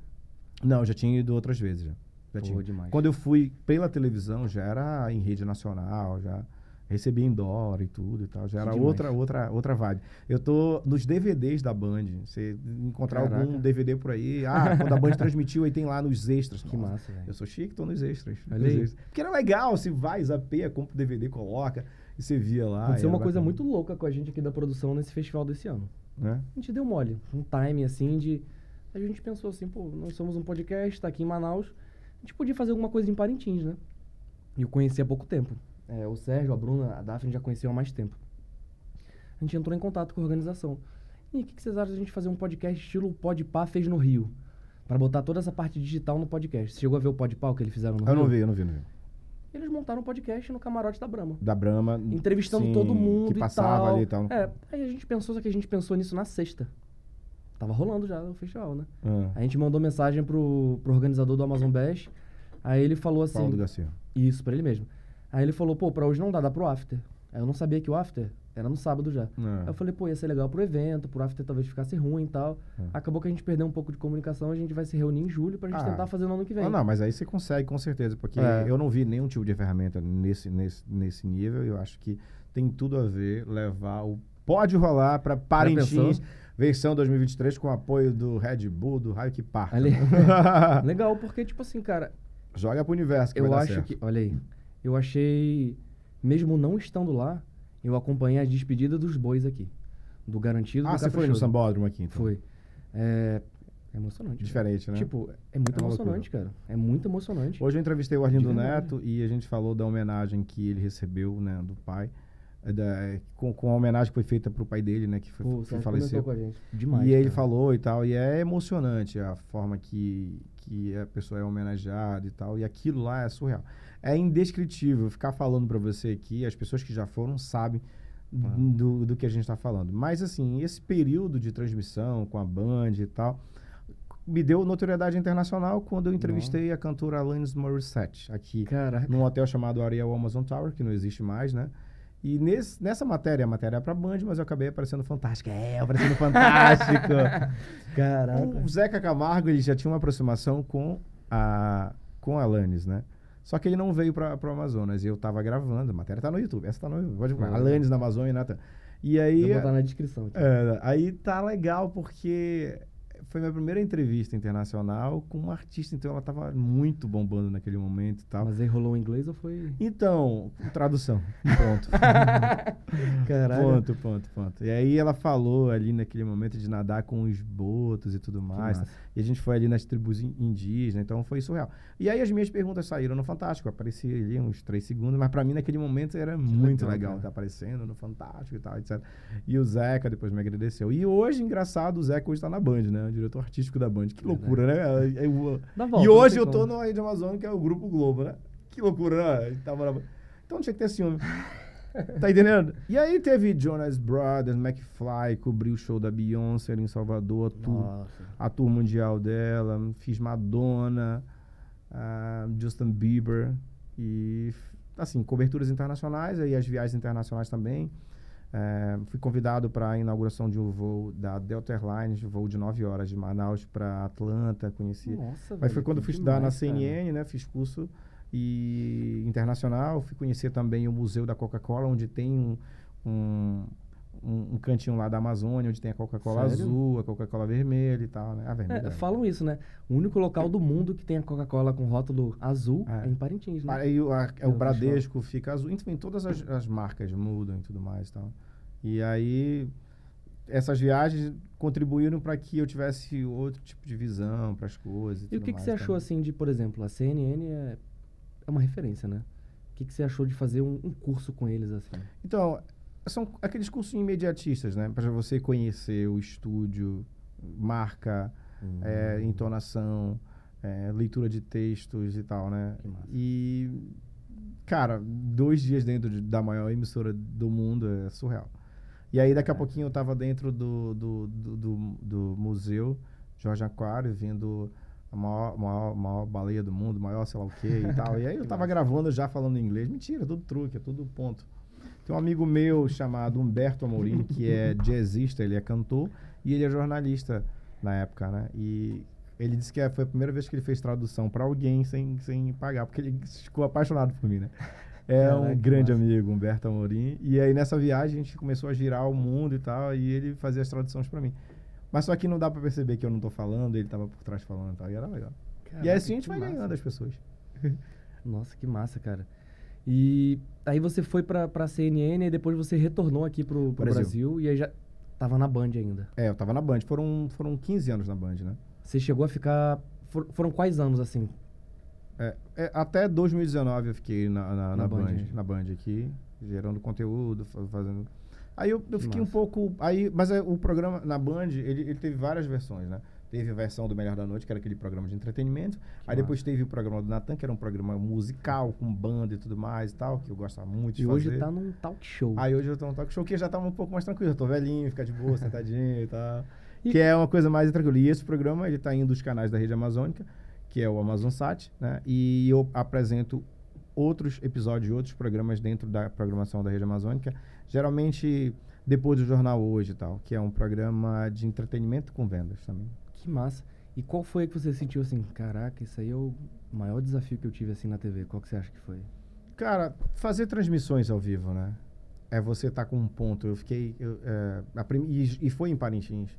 Não, já tinha ido outras vezes já. Já Pô. Quando eu fui pela televisão, já era em rede nacional, já recebia em dólar e tudo e tal, já era demais. outra outra outra vibe. Eu tô nos DVDs da Band, você encontrar algum Caraca. DVD por aí, ah, quando a Band transmitiu aí tem lá nos extras. Que Nossa, massa, velho. Eu sou chique, tô nos extras. Olha nos extras. Porque era legal, você vai, zapeia, compra o DVD, coloca, e você via lá. Aconteceu uma coisa bacana, muito louca com a gente aqui da produção nesse festival desse ano. Né? A gente deu mole, um time assim de. A gente pensou assim, pô, nós somos um podcast, tá aqui em Manaus. A gente podia fazer alguma coisa em Parintins, né? E eu conheci há pouco tempo. É, o Sérgio, a Bruna, a Daphne já conheciam há mais tempo. A gente entrou em contato com a organização. E o que, que vocês acham da gente fazer um podcast estilo Podpah fez no Rio? Pra botar toda essa parte digital no podcast. Você chegou a ver o Podpah o que eles fizeram no Eu Rio? não vi, eu não vi, não vi. Eles montaram um podcast no camarote da Brahma. Da Brahma. Entrevistando sim, todo mundo Que passava e tal. ali e tal. É, aí a gente pensou, só que a gente pensou nisso na sexta. Tava rolando já o festival, né? Ah, A gente mandou mensagem pro, pro organizador do Amazon Bash. Aí ele falou assim. Paulo do Garcia. Isso, pra ele mesmo. Aí ele falou, pô, pra hoje não dá, dá pro after. Aí eu não sabia que o after era no sábado já. Ah. Aí eu falei, pô, ia ser legal pro evento, pro after talvez ficasse ruim e tal. É. Acabou que a gente perdeu um pouco de comunicação, a gente vai se reunir em julho pra gente Ah. tentar fazer no ano que vem. Ah, não, mas aí você consegue com certeza, porque É. eu não vi nenhum tipo de ferramenta nesse, nesse, nesse nível. Eu acho que tem tudo a ver levar o Pode Rolar para Parintins, versão 2023, com apoio do Red Bull, do Raio que Parta. Ali- *laughs* Legal, porque, tipo assim, cara, Joga pro universo que eu acho que. Olha aí. Eu achei. Mesmo não estando lá, eu acompanhei as despedidas dos bois aqui. Do garantido Ah, do você foi no. Sambódromo aqui, então? Foi. É, é emocionante. Diferente, né? Tipo, é muito É emocionante, cara. É muito emocionante. Hoje eu entrevistei o Arlindo. Neto e a gente falou da homenagem que ele recebeu, né, do pai. é da- com, com a homenagem que foi feita pro pai dele, né? Que foi, Pô, que faleceu. a gente. Demais. e ele cara. falou e tal, e é emocionante a forma que, que a pessoa é homenageada e tal, e aquilo lá é surreal. É indescritível ficar falando pra você aqui, as pessoas que já foram sabem Ah. do, do que a gente tá falando. Mas assim, esse período de transmissão com a Band e tal, me deu notoriedade internacional quando eu entrevistei a cantora Alanis Morissette aqui Caraca. num hotel chamado Ariel Amazon Tower, que não existe mais, né? E nesse, nessa matéria, a matéria é pra Band, mas eu acabei aparecendo fantástico. É, aparecendo fantástico. *laughs* Caraca. o Zeca Camargo, ele já tinha uma aproximação com a com a Alanis, né? Só que ele não veio para o Amazonas. E eu tava gravando, a matéria tá no YouTube. Essa tá no YouTube. Pode Alanis na Amazônia, Nathan. E aí, Vou botar na descrição. aqui. é, aí tá legal porque foi minha primeira entrevista internacional com uma artista, então ela tava muito bombando naquele momento e tal. Mas aí rolou em inglês ou foi. Então, tradução. Ponto. *laughs* Caralho. ponto, ponto, ponto. E aí ela falou ali naquele momento de nadar com os botos e tudo mais. massa. E a gente foi ali nas tribos in- indígenas, então foi surreal. E aí as minhas perguntas saíram no Fantástico, apareci ali uns três segundos, mas pra mim naquele momento era muito legal, estar aparecendo no Fantástico e tal, etc. E o Zeca depois me agradeceu. E hoje, engraçado, o Zeca hoje tá na Band, né? O diretor artístico da Band. Que loucura, né? É- Dá volta, e hoje eu tô como. no Rede Amazônia, que é o Grupo Globo, né? Que loucura, né? Tava na... Então não tinha que ter ciúme. *laughs* Tá entendendo? E aí teve Jonas Brothers, McFly, cobriu o show da Beyoncé ali em Salvador, a tour, Nossa. a tour mundial dela, fiz Madonna, ah, Justin Bieber e assim, coberturas internacionais e as viagens internacionais também. Eh, fui convidado para a inauguração de um voo da Delta Airlines, voo de 9 horas de Manaus para Atlanta, conheci Nossa, mas velho, foi quando fui estudar na demais, cara. CNN, né? Fiz curso e internacional. Fui conhecer também o Museu da Coca-Cola, onde tem um, um, um- cantinho lá da Amazônia, onde tem a Coca-Cola azul, a Coca-Cola vermelha e tal, né? A vermelha. É, falam isso, né? O único local do mundo que tem a Coca-Cola com rótulo azul É. é, em Parintins, né? Aí o, a- Eu o Bradesco fica azul. Enfim, todas as, as marcas mudam e tudo mais e tal. E aí, essas viagens contribuíram para que eu tivesse outro tipo de visão para as coisas. E o tudo que, que você achou, também. assim, de, por exemplo, a CNN é, é uma referência, né? O que, que você achou de fazer um, um curso com eles, assim? Então, são aqueles cursos imediatistas, né? Para você conhecer o estúdio, marca, é, Hum. entonação, é, leitura de textos e tal, né? Que massa. E, cara, dois dias dentro de- da maior emissora do mundo é surreal. E aí, daqui a pouquinho, eu tava dentro do, do, do, do- do museu Jorge Aquário, vendo a maior, maior, maior baleia do mundo, maior sei lá o quê e tal. E aí, eu *laughs* Que tava gravando já falando inglês. Mentira, tudo truque, é tudo ponto. Tem um amigo meu chamado Humberto Amorim, que é *laughs* jazzista, ele é cantor e ele é jornalista na época, né? E ele disse que é- foi a primeira vez que ele fez tradução para alguém sem, sem pagar, porque ele ficou apaixonado por mim, né? É Caraca, um grande amigo, Humberto Amorim. E aí nessa viagem a gente começou a girar o mundo e tal, e ele fazia as traduções para mim. Mas só que não dá para perceber que eu não tô falando, ele tava por trás falando e tal, e era legal. e Caraca, assim a gente vai massa. ganhando as pessoas. *laughs* Nossa, que massa, cara. E aí você foi pra, pra CNN e depois você retornou aqui pro, pro Brasil. Brasil. e aí já tava na Band ainda. É, eu tava na Band, foram, foram 15 anos na Band, né? Você chegou a ficar... for- foram quais anos, assim? É, é, até 2019 eu fiquei na, na, Na na Band, Band, na Band aqui, gerando conteúdo, fa- fazendo. Aí eu, eu Que fiquei um massa. pouco. Aí, mas é, o programa na Band, ele, ele teve várias versões, né? Teve a versão do Melhor da Noite, que era aquele programa de entretenimento. aí depois teve o programa do Natan, que era um programa musical, com banda e tudo mais e tal, que eu gostava muito de E fazer. hoje tá num talk show. Aí hoje eu tô no talk show que já tá um pouco mais tranquilo. Eu tô velhinho, ficar de boa, sentadinho e tal. *laughs* E- Que é uma coisa mais tranquila. E esse programa, ele tá indo dos canais da rede amazônica, que é o Amazon Sat, né? E eu apresento outros episódios, outros programas dentro da programação da rede amazônica. Geralmente depois do Jornal Hoje e tal, que é um programa de entretenimento com vendas também. Que massa. E qual foi que você sentiu assim, caraca, isso aí é o maior desafio que eu tive assim na TV? Qual que você acha que foi? Cara, fazer transmissões ao vivo, né? É você estar com um ponto. Eu fiquei. eu, é, prim- e, e foi em Parintins.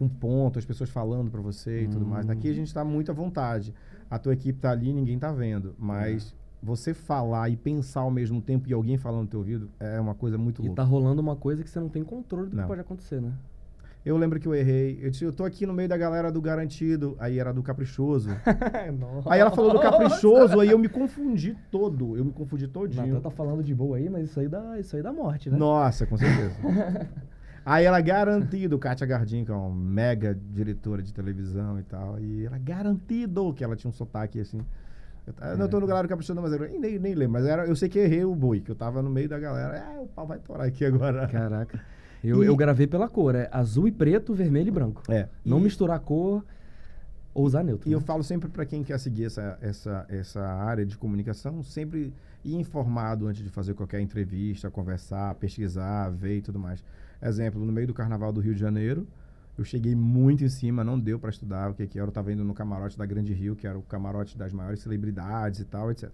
Um ponto, as pessoas falando pra você e tudo mais. Hum. Aqui a gente tá muito à vontade. A tua equipe tá ali ninguém tá vendo. Mas você falar e pensar ao mesmo tempo e alguém falando no teu ouvido é uma coisa muito E louca. tá rolando uma coisa que você não tem controle do Não. que pode acontecer, né? Eu lembro que eu errei. Eu disse, eu tô aqui no meio da galera do Garantido. Aí era do Caprichoso. *laughs* Aí ela falou do Caprichoso, aí eu me confundi todo. Eu me confundi todinho. Natan tá falando de boa aí, mas isso aí dá, isso aí dá morte, né? Nossa, com certeza. *laughs* aí ela garantido, Kátia Gardim, que é uma mega diretora de televisão e tal. E ela garantido que ela tinha um sotaque assim. Eu, eu não tô no galera do Caprichoso, mas eu nem, nem lembro. Mas era, eu sei que errei o boi, que eu tava no meio da galera. É, o pau vai torar aqui agora. Caraca. Eu, E- eu gravei pela cor, é azul e preto, vermelho e branco. É. Não E- misturar cor ou usar neutro. E eu né? falo sempre para quem quer seguir essa, essa, essa área de comunicação, sempre ir informado antes de fazer qualquer entrevista, conversar, pesquisar, ver e tudo mais. Exemplo, no meio do Carnaval do Rio de Janeiro, eu cheguei muito em cima, não deu para estudar o que, que era. Eu estava indo no camarote da Grande Rio, que era o camarote das maiores celebridades e tal, etc.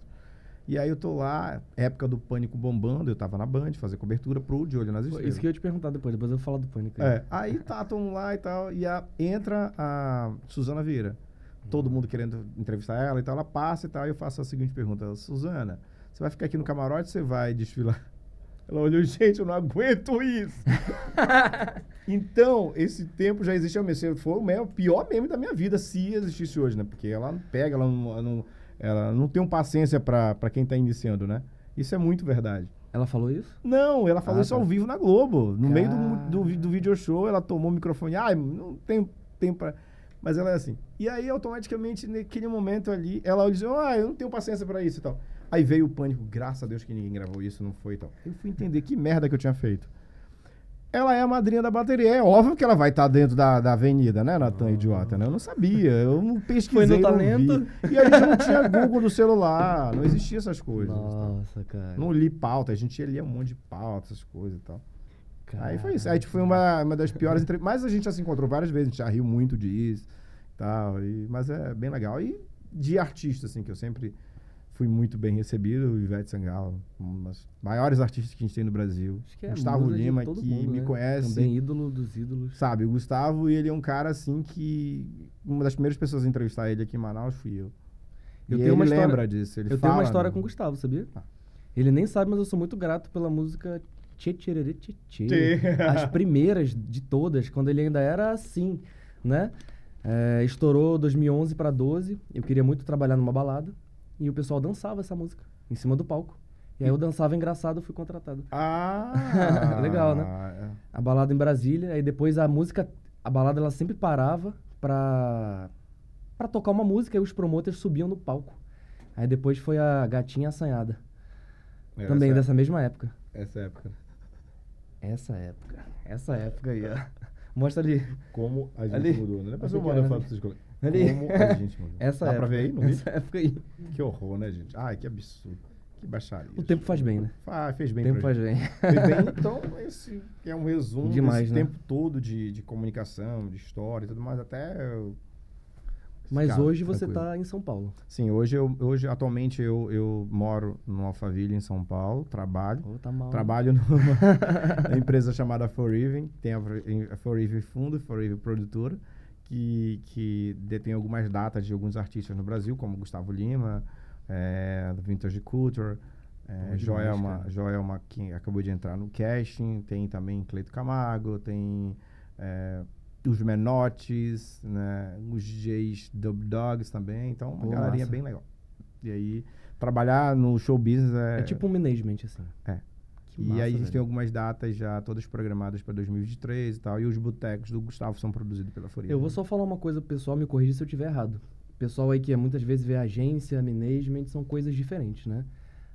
E aí eu tô lá, época do Pânico bombando, eu tava na Band, fazer cobertura pro De Olho nas Estrelas. Isso que eu ia te perguntar depois, depois eu vou falar do pânico. aí. É, aí tá, tamo lá e tal, e a- entra a Suzana Vieira. Todo mundo querendo entrevistar ela e tal, ela passa e tal, e eu faço a seguinte pergunta, Suzana, você vai ficar aqui no camarote ou você vai desfilar? Ela olhou, gente, eu não aguento isso. *laughs* então, esse tempo já existe meme. Foi o pior meme da minha vida, se existisse hoje, né? Porque ela não pega, ela não, ela não, ela não tem um paciência pra pra quem tá iniciando, né? Isso é muito verdade. Ela falou isso? Não, ela falou Ah, isso tá. ao vivo na Globo. No meio do, do, do video show, ela tomou o microfone. Ai, não tem tempo pra. Mas ela é assim. E aí, automaticamente, naquele momento ali, ela disse: Ah, eu não tenho paciência pra isso e tal. Aí veio o pânico, graças a Deus que ninguém gravou isso, não foi e tal. Eu fui entender que merda que eu tinha feito. Ela é a madrinha da bateria. É óbvio que ela vai estar dentro da, da avenida, né, Natan, idiota, né? Eu não sabia, eu não pesquisei, Foi no talento. vi. E a gente não tinha Google do celular, não existia essas coisas. Nossa, cara. Não li pauta, a gente lia um monte de pauta, essas coisas e tal. Aí foi isso. Caraca. Aí tipo, foi uma, uma das piores entrevistas. Mas a gente já se encontrou várias vezes, a gente já riu muito disso e tal. E, mas é bem legal. E de artista, assim, que eu sempre fui muito bem recebido, o Ivete Sangalo, um dos maiores artistas que a gente tem no Brasil. Acho que é Gustavo Lima, que mundo, me né? conhece. Também ídolo dos ídolos. Sabe, o Gustavo, ele é um cara assim que. Uma das primeiras pessoas a entrevistar ele aqui em Manaus fui eu. Eu e tenho ele uma história- lembra disso. Ele eu tenho uma fala, história né? com o Gustavo, sabia? Ah. Ele nem sabe, mas eu sou muito grato pela música Tchê Tchê Tchê. Tchê. As primeiras de todas, quando ele ainda era assim, né? É, estourou 2011 pra 12. Eu queria muito trabalhar numa balada. E o pessoal dançava essa música em cima do palco. E aí eu dançava engraçado, fui contratado. Ah! *laughs* Legal, né? é. A balada em Brasília, aí depois a música, a balada ela sempre parava pra, pra tocar uma música e os promoters subiam no palco. Aí depois foi a Gatinha Assanhada, É, também essa, dessa mesma época. essa época. Essa época, essa época aí, ó. *laughs* Mostra ali. Como a gente Ali. mudou, né? Depois Ali, eu mando a ali. foto pra vocês. Ali. Como a gente mudou. *laughs* Essa Dá época. pra ver aí no essa época aí. Que horror, né, gente? Ai, que absurdo. Que baixaria. O tempo faz bem, né? Ah, fez bem O tempo faz gente. bem. Fez bem. *laughs* Então, esse é um resumo Demais, desse né? tempo todo de, de comunicação, de história e tudo mais, até... Mas ficar hoje você tranquilo. tá em São Paulo. Sim, hoje, eu, hoje atualmente, eu, eu moro no Alphaville, em São Paulo, trabalho. Pô, tá mal. Trabalho numa *laughs* empresa chamada Forever, tem a a Forever Fundo, Forever Produtora, que, que detém algumas datas de alguns artistas no Brasil, como Gustavo Lima, é, Vintage Culture, é, demais, Joelma. Joelma, que acabou de entrar no casting, tem também Cleito Camargo, tem é, os Menotes, né, os DJs Dub Dogs também, então uma Pô, galerinha massa. bem legal. E aí, trabalhar no show business é... É tipo um management, assim. É. Que e massa, aí a gente velho. tem algumas datas já todas programadas para 2023 e tal. E os botecos do Gustavo são produzidos pela Foria. Eu vou só falar uma coisa pro pessoal, me corrigir se eu estiver errado. O pessoal aí que muitas vezes vê agência, management, são coisas diferentes, né?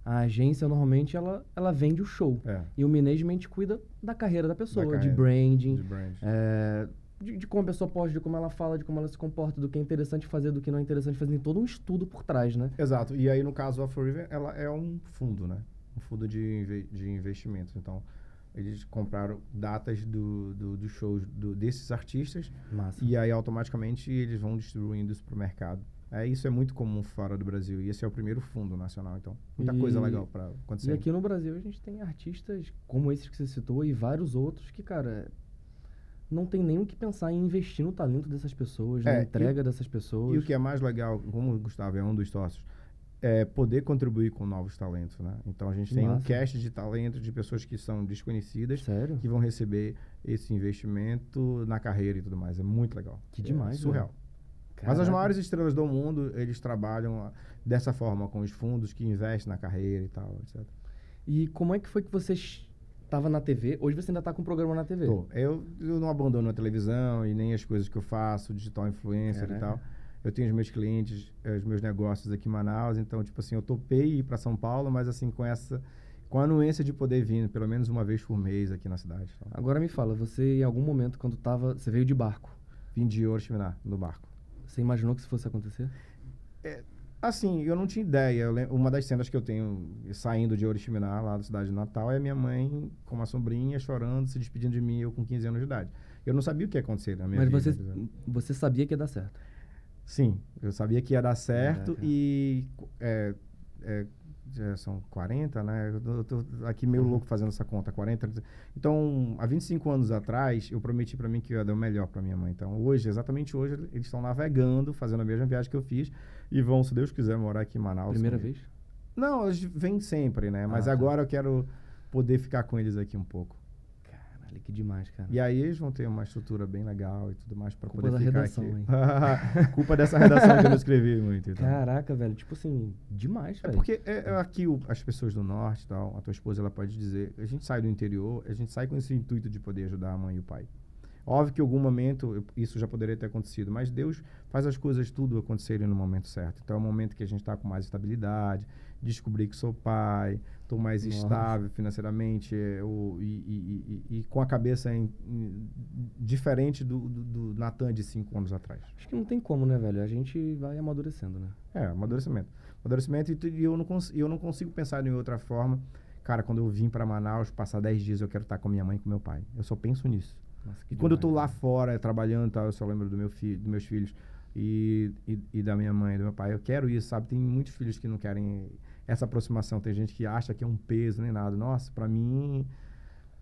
A agência, normalmente, ela, ela vende o show. É, E o management cuida da carreira da pessoa, de carreira, branding, de brand. é, de, de como a pessoa pode, de como ela fala, de como ela se comporta, do que é interessante fazer, do que não é interessante fazer. Tem todo um estudo por trás, né? Exato. E aí, no caso, a Forever, ela é um fundo, né? Um fundo de, de investimentos. Então, eles compraram datas do, do, dos shows do- desses artistas Massa. e aí, automaticamente, eles vão distribuindo isso para o mercado. É, isso é muito comum fora do Brasil. E esse é o primeiro fundo nacional. Então, muita coisa E- legal para acontecer. E aqui no Brasil a gente tem artistas como esses que você citou e vários outros que, cara, não tem nem o que pensar em investir no talento dessas pessoas, É, na e- entrega dessas pessoas. E o que é mais legal, como o Gustavo é um dos sócios, é, poder contribuir com novos talentos, né? Então a gente tem um massa. cast de talentos de pessoas que são desconhecidas Sério? que vão receber esse investimento na carreira e tudo mais. É muito legal. Que É demais, surreal. Mas as maiores estrelas do mundo, eles trabalham ah, dessa forma, com os fundos que investem na carreira e tal, etc. E como é que foi que você estava na TV? Hoje você ainda está com um programa na TV. Tô. Eu, eu não abandono a televisão e nem as coisas que eu faço, digital influencer Caraca. e tal. Eu tenho os meus clientes, eh, os meus negócios aqui em Manaus, então, tipo assim, eu topei ir para São Paulo, mas assim, com essa, com a anuência de poder vir pelo menos uma vez por mês aqui na cidade. Então, Agora me fala, você em algum momento quando tava, você veio de barco, vim de Oriximiná, no barco. você imaginou que isso fosse acontecer? Assim, eu não tinha ideia. Uma das cenas que eu tenho saindo de Oriximiná, lá da cidade de Natal, é minha mãe com uma sombrinha chorando, se despedindo de mim, eu com 15 anos de idade. Eu não sabia o que ia acontecer na minha Mas vida. você, entendeu? você sabia que ia dar certo. Sim, eu sabia que ia dar certo Caraca. e é, é, já são 40, né? Eu tô, aqui meio louco fazendo essa conta, 40. Então, há 25 anos atrás, eu prometi para mim que eu ia dar o melhor para minha mãe. Então, hoje, exatamente hoje, eles estão navegando, fazendo a mesma viagem que eu fiz e vão, se Deus quiser, morar aqui em Manaus. Primeira vez? Não, eles vêm sempre, né? Mas Ah, tá. agora eu quero poder ficar com eles aqui um pouco. Que demais, cara. E aí eles vão ter uma estrutura bem legal e tudo mais para Culpa poder ficar redação, aqui. *laughs* Culpa dessa redação que eu não escrevi muito. Então. Caraca, velho, tipo assim, demais, É velho. porque é, é aqui o- as pessoas do norte e tal, a tua esposa ela pode dizer, a gente sai do interior, a gente sai com esse intuito de poder ajudar a mãe e o pai. Óbvio que em algum momento isso já poderia ter acontecido, mas Deus faz as coisas tudo acontecerem no momento certo. Então é o momento que a gente está com mais estabilidade, descobri que sou pai, estou mais Nossa. estável financeiramente é, o- e, e- e- e com a cabeça em- em- diferente do, do, do Natan de cinco anos atrás. Acho que não tem como, né, velho? A gente vai amadurecendo, né? É, amadurecimento. Amadurecimento e, e eu, não e eu não consigo pensar em outra forma. Cara, quando eu vim para Manaus, passar 10 dias, eu quero estar com minha mãe e com meu pai. Eu só penso nisso. Nossa, E quando eu tô demais, lá velho. fora, trabalhando e tal, eu só lembro do meu filho, dos meus filhos e, e, e da minha mãe, do meu pai. Eu quero isso, sabe? Tem muitos filhos que não querem essa aproximação. Tem gente que acha que é um peso nem nada. Nossa, para mim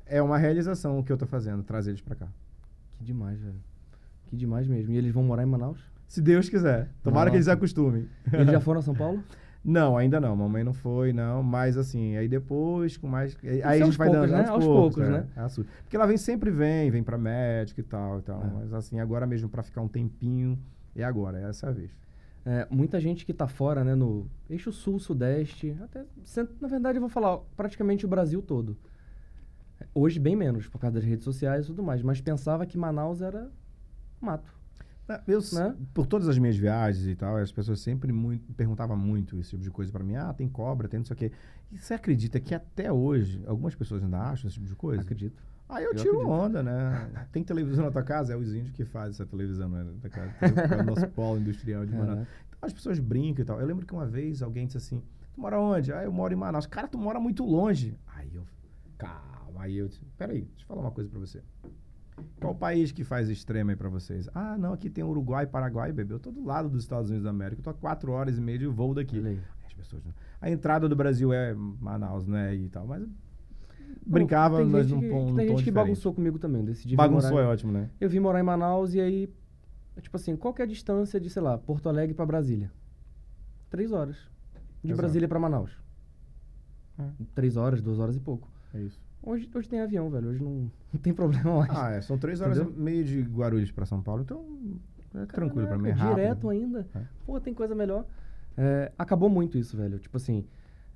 é uma realização o que eu tô fazendo, trazer eles para cá. Que demais, velho. Que demais mesmo. E eles vão morar em Manaus? Se Deus quiser. Tomara que eles acostumem. eles já *laughs* foram a São Paulo? Não, ainda não. Mamãe não foi, não. Mas assim, aí depois, com mais. Aí a aos gente vai poucos, dando né? Aos poucos, né? é, aos- Porque ela vem sempre vem, vem pra médico e tal e tal. É. Mas assim, agora mesmo pra ficar um tempinho, é agora, é essa vez. É, muita gente que tá fora, né, no eixo sul, sudeste, até, cent- na verdade eu vou falar praticamente o Brasil todo. Hoje bem menos, por causa das redes sociais e tudo mais, mas pensava que Manaus era mato. É, Eu, Né? Por todas as minhas viagens e tal, as pessoas sempre muito, perguntavam muito esse tipo de coisa pra mim. Ah, tem cobra, tem não sei o quê. E você acredita que até hoje algumas pessoas ainda acham esse tipo de coisa? Acredito. Aí eu, Eu tiro acredito. onda, né? *laughs* Tem televisão na tua casa? É os índios que fazem essa televisão, né? Da casa. É o nosso *laughs* polo industrial de Manaus. Caraca. Então as pessoas brincam e tal. Eu lembro que uma vez alguém disse assim: Tu mora onde? Ah, eu moro em Manaus. Cara, tu mora muito longe. Aí eu, calma. Aí eu disse: Peraí, deixa eu falar uma coisa pra você. Qual o país que faz extremo aí pra vocês? Ah, não, aqui tem Uruguai, Paraguai, bebê. Eu tô do lado dos Estados Unidos da América. Eu tô a quatro horas e meia de voo daqui. Aí As pessoas, a entrada do Brasil é Manaus, né? E tal. Mas brincava, tem mas pon- num Tem gente que bagunçou comigo também. Decidi Bagunçou morar, é ótimo, né? Eu vim morar em Manaus e aí, tipo assim, qual que é a distância de, sei lá, Porto Alegre pra Brasília? Três horas. De Exato. Brasília pra Manaus. É. Três horas, duas horas e pouco. É isso. Hoje, hoje tem avião, velho. Hoje não, *laughs* não tem problema mais. Ah, é. São três horas Entendeu? e meia de Guarulhos pra São Paulo, então é tranquilo pra mim. É rápido. Direto ainda. É. Pô, tem coisa melhor. É, acabou muito isso, velho. Tipo assim,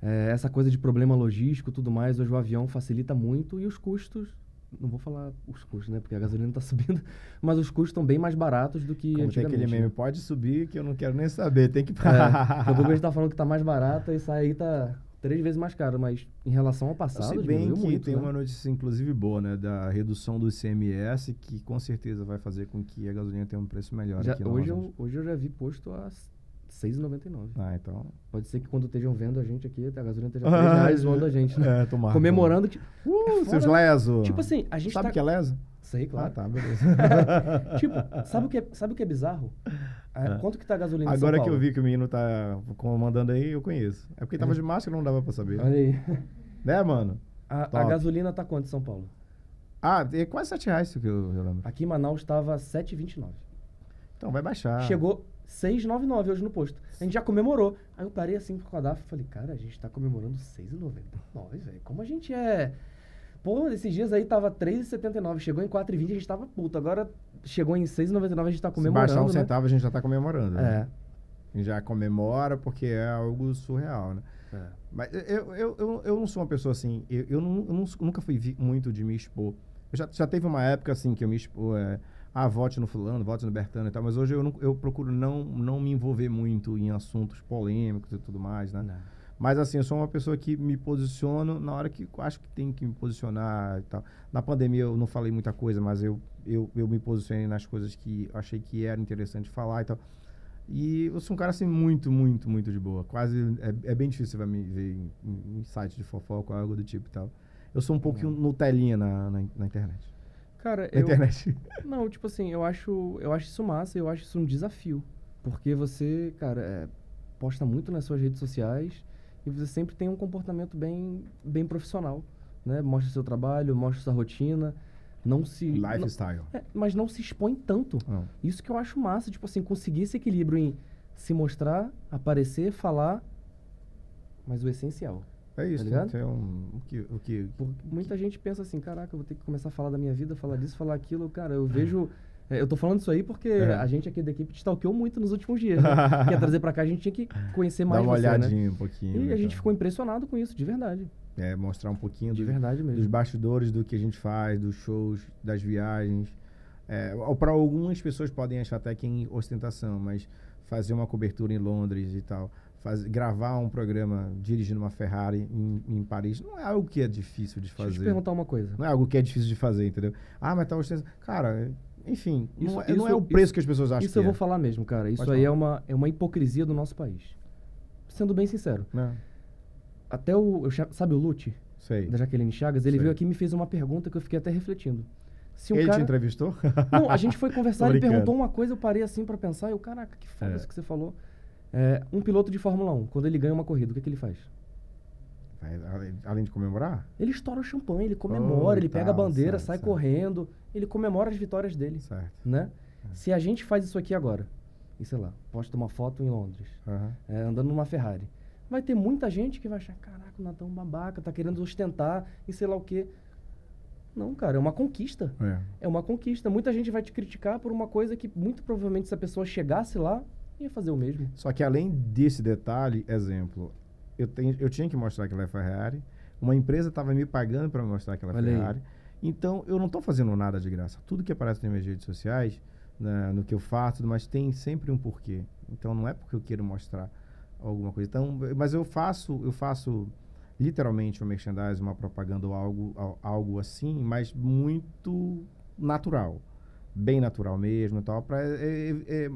é, essa coisa de problema logístico e tudo mais, hoje o avião facilita muito e os custos. Não vou falar os custos, né? Porque a gasolina tá *laughs* subindo, mas os custos estão bem mais baratos do que Como tem antigamente. aquele meme, né? pode subir que eu não quero nem saber, tem que É, daqui a pouco a gente tá falando que tá mais barata e sai aí tá três vezes mais caro, mas em relação ao passado, Se bem diminuiu que muito, tem né? uma notícia, inclusive, boa, né? Da redução do ICMS, que com certeza vai fazer com que a gasolina tenha um preço melhor Já- hoje, eu, hoje eu já vi posto a 6,99. Ah, então... Pode ser que quando estejam vendo a gente aqui, a gasolina esteja *laughs* 3 reais zoando a gente, né? É, tomara. Comemorando que. Uh, É seus lesos! Tipo assim, a gente Sabe o tá. que é leso? Sei, claro. Ah, tá, beleza. *laughs* tipo, *laughs* sabe o, que é, sabe o que é bizarro? É, É. Quanto que tá a gasolina em Agora que eu vi que o menino tá comandando aí, eu conheço. É porque tava de máscara, não dava pra saber. Olha aí. Né, mano? A, a gasolina tá quanto em São Paulo? Ah, é quase 7 reais isso que eu, eu lembro. Aqui em Manaus tava 7,29. Então vai baixar. Chegou 6,99 hoje no posto. A gente já comemorou. Aí eu parei assim com a DAF e falei, cara, a gente tá comemorando 6,99, velho. Como a gente é. Pô, esses dias aí tava 3,79. Chegou em 4,20 a gente tava puto. Agora chegou em 6,99 a gente tá Se comemorando. baixar um né? centavo, a gente já tá comemorando. né? É. A gente já comemora porque é algo surreal, né? é. Mas eu, eu, eu, eu não sou uma pessoa assim. Eu, eu, não- eu nunca fui muito de me expor. Eu já, já teve uma época assim que eu me expor. É, ah, vote no fulano, vote no Bertano e tal. Mas hoje eu, não- eu procuro não, não me envolver muito em assuntos polêmicos e tudo mais, né? Não. Mas assim, eu sou uma pessoa que me posiciono na hora que acho que tem que me posicionar e tal. Na pandemia eu não falei muita coisa, mas eu, eu, eu me posicionei nas coisas que achei que era interessante falar e tal. E eu sou um cara assim muito, muito, muito de boa. Quase é, é bem difícil você me ver em, em, em site de fofoca ou algo do tipo e tal. Eu sou um pouquinho Nutelinha na, na, na internet. Cara, Na eu. internet. *laughs* Não, tipo assim, eu acho, eu acho isso massa, eu acho isso um desafio. Porque você, cara, é, posta muito nas suas redes sociais e você sempre tem um comportamento bem, bem profissional. Né? Mostra seu trabalho, mostra sua rotina. Não se. não- Lifestyle. é, mas não se expõe tanto. Não. Isso que eu acho massa, tipo assim, conseguir esse equilíbrio em se mostrar, aparecer, falar, mas o essencial. É isso, Tá que ter um, o que, o que, muita gente pensa assim, caraca, eu vou ter que começar a falar da minha vida, falar disso, falar aquilo. Cara, eu vejo. é, eu tô falando isso aí porque É. a gente aqui da equipe te stalkeou muito nos últimos dias. Né? *laughs* Quer trazer pra cá, a gente tinha que conhecer Dá mais uma você, né? olhadinha um pouquinho. E né, a gente ficou impressionado com isso, de verdade. É, mostrar um pouquinho De do- verdade dos mesmo. bastidores do que a gente faz, dos shows, das viagens. É, para algumas pessoas podem achar até que em ostentação, mas fazer uma cobertura em Londres e tal, faz, gravar um programa dirigindo uma Ferrari em, em Paris, não é algo que é difícil de Deixa eu te fazer. perguntar uma coisa. Não é algo que é difícil de fazer, entendeu? Ah, mas tá. Cara, enfim, Isso- não, é, não é isso- o preço isso- que as pessoas acham Isso eu vou é. falar mesmo, cara. Isso Pode aí é uma, é uma hipocrisia do nosso país. Sendo bem sincero. Não, Até o. Sabe o Lute, sei. da Jaqueline Chagas? Ele Sei. veio aqui e me fez uma pergunta que eu fiquei até refletindo. Se um Ele cara... te entrevistou? Não, a gente foi *laughs* conversar, ele perguntou uma coisa, eu parei assim pra pensar, e eu, caraca, que foda É. isso que você falou. É, um piloto de Fórmula 1, quando ele ganha uma corrida, o que, que ele faz? Além- de comemorar? Ele estoura o champanhe, ele comemora, Oh, ele pega a bandeira, certo, sai certo. correndo, ele comemora as vitórias dele, Certo. né? Se a gente faz isso aqui agora, e sei lá, posta uma foto em Londres, Aham. é, andando numa Ferrari, vai ter muita gente que vai achar, caraca, o Natan é um babaca, tá querendo ostentar e sei lá o quê. Não, cara, é uma conquista. É. É uma conquista. Muita gente vai te criticar por uma coisa que muito provavelmente se a pessoa chegasse lá, ia fazer o mesmo. Só que além desse detalhe, exemplo, eu, tenho, eu tinha que mostrar que ela é Ferrari, uma empresa estava me pagando para mostrar que ela é Olha aí. Ferrari. Então, eu não estou fazendo nada de graça. Tudo que aparece nas minhas redes sociais, na- no que eu faço, mais, tem sempre um porquê. Então, não é porque eu quero mostrar alguma coisa. Então, mas eu faço, eu faço literalmente um merchandising, uma propaganda ou algo, al- algo assim, mas muito natural. Bem natural mesmo e tal, para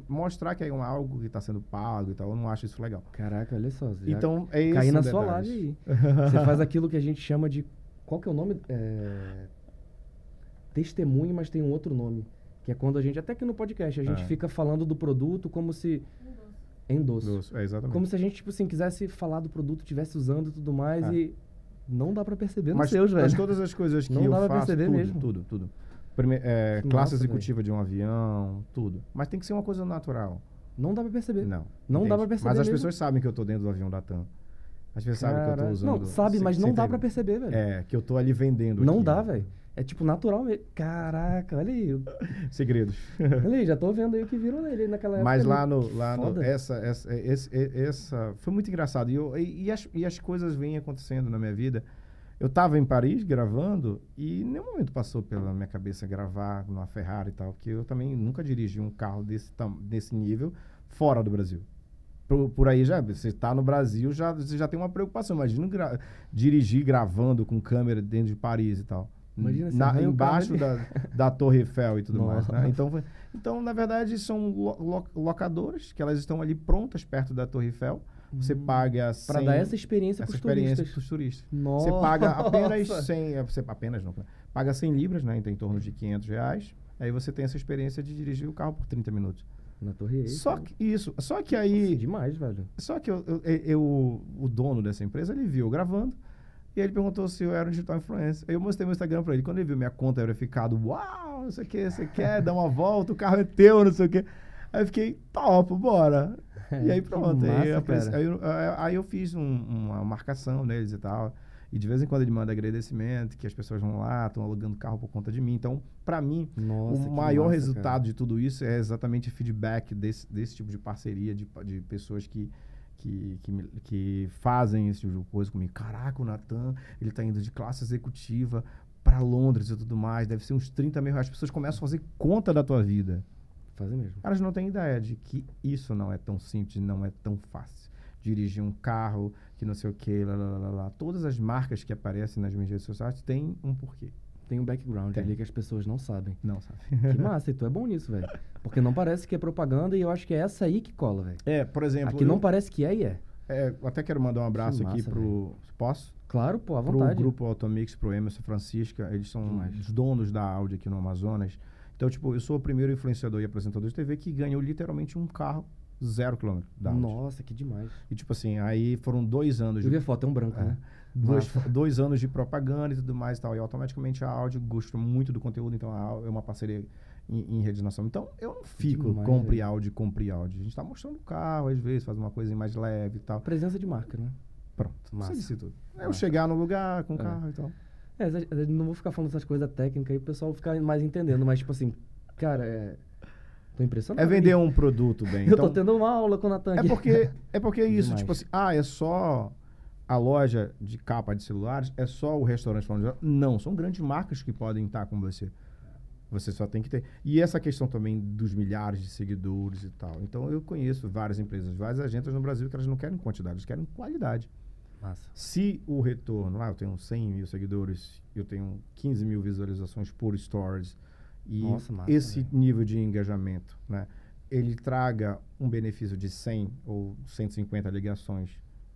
mostrar que é um, algo que está sendo pago e tal. Eu não acho isso legal. Caraca, olha só. Então, é esse caí o na sua live aí. *laughs* Você faz aquilo que a gente chama de. Qual que é o nome? É... Testemunho, mas tem um outro nome. Que é quando a gente, até aqui no podcast, a gente Ah. fica falando do produto como se. Endosso. Doce, É, exatamente. Como se a gente, tipo assim, quisesse falar do produto, estivesse usando e tudo mais. É. E não dá pra perceber nos mas, seus, mas velho. todas as coisas que Não eu dá pra faço, perceber tudo, mesmo. tudo, tudo. Prime- é, classe executiva de um avião, tudo. Mas tem que ser uma coisa natural. Não dá pra perceber. Não. Não dá pra perceber Mas as mesmo. pessoas sabem que eu tô dentro do avião da TAM. As pessoas sabem que eu tô Cara, usando. Não, sabe, mas não dá pra perceber, velho. É, que eu tô ali vendendo. Não aquilo. dá, velho. É tipo natural mesmo. Caraca, olha aí. *laughs* Segredos. *laughs* Olha aí, já tô vendo aí o que viram nele naquela época. Mas ali. lá no. Lá no essa, essa, esse- e- essa. Foi muito engraçado. E, eu, e, e as, e as coisas vêm acontecendo na minha vida. Eu estava em Paris gravando e em nenhum momento passou pela minha cabeça gravar numa Ferrari e tal, porque eu também nunca dirigi um carro desse, desse nível fora do Brasil. Por, por aí já, você está no Brasil, já, você já tem uma preocupação. Imagina gra- dirigir gravando com câmera dentro de Paris e tal. Imagina, Na- embaixo ali. da, da Torre Eiffel e tudo mais. Nossa. Né? Então, então, na verdade, são lo- lo- locadoras que elas estão ali prontas perto da Torre Eiffel. Você Hum. paga Pra 100 dar essa experiência pros experiência turistas. para os turistas. Nossa. Você paga apenas *laughs* 100, é, você apenas não, paga 100 libras, né, então em torno de 500 reais. Aí você tem essa experiência de dirigir o carro por 30 minutos. Na Torre Eiffel. Só que isso, só que Nossa, aí, demais, velho. só que eu, eu- eu- o dono dessa empresa, ele viu gravando e ele perguntou se eu era um digital influencer. Eu mostrei meu Instagram pra ele. Quando ele viu minha conta verificado, uau, não sei o que, você quer dar uma volta, o carro é teu, não sei o que. Aí eu fiquei, top, bora. E aí *laughs* pronto. aí, massa, eu, cara. aí, eu, aí eu fiz um- uma marcação neles e tal. E de vez em quando ele manda agradecimento, que as pessoas vão lá, estão alugando carro por conta de mim. Então, pra mim, Nossa, o maior massa, resultado cara. de tudo isso é exatamente feedback desse, desse tipo de parceria, de, de pessoas que, que, que, que fazem esse tipo de coisa comigo. Caraca, o Natan, ele tá indo de classe executiva para Londres e tudo mais, deve ser uns 30 mil reais. As pessoas começam a fazer conta da tua vida. Fazer mesmo. Elas não têm ideia de que isso não é tão simples, não é tão fácil. Dirigir um carro, que não sei o que, lá, lá, lá, lá. Todas as marcas que aparecem nas minhas redes sociais têm um porquê. Tem um background Tem. ali que as pessoas não sabem. Não, sabe? Que *laughs* massa, e tu é bom nisso, velho. Porque não parece que é propaganda e eu acho que é essa aí que cola, velho. É, por exemplo. Aqui não eu- parece que é e é. É, até quero mandar um abraço aqui massa, pro. Posso? Claro, pô, à Pro vontade. grupo Automix, pro Emerson Francisca. Eles são os donos da Audi aqui no Amazonas. Então, tipo, eu sou o primeiro influenciador e apresentador de TV que ganhou literalmente um carro zero quilômetro da Audi. Nossa, que demais. E, tipo assim, aí foram dois anos Eu vi de a foto, é um branco, É. né? dois, *laughs* dois anos de propaganda e tudo mais e tal. E automaticamente a Audi gosta muito do conteúdo, então é uma parceria em, em rede nacional. Então eu não fico, Demais, compre velho. Audi, compre Audi. A gente tá mostrando o carro, às vezes, faz uma coisa mais leve e tal. Presença de marca, né? Pronto. Massa. Você disse tudo. É eu Massa. chegar no lugar com o É. carro e tal. É, eu não vou ficar falando essas coisas técnicas aí, o pessoal ficar mais entendendo, mas tipo assim, cara, é. Tô impressionado. É vender um produto bem. *laughs* Eu Então, tô tendo uma aula com o Natan é aqui. porque é porque é *laughs* isso, Demais. tipo assim, ah, é só a loja de capa de celulares, é só o restaurante falando de- Não, são grandes marcas que podem estar com você. Você só tem que ter. E essa questão também dos milhares de seguidores e tal. Então eu conheço várias empresas, várias agências no Brasil que elas não querem quantidade, elas querem qualidade. Massa. Se o retorno, ah, eu tenho 100 mil seguidores, eu tenho 15 mil visualizações por stories, e Nossa, massa, esse velho. nível de engajamento, né, ele traga um benefício de 100 ou 150 ligações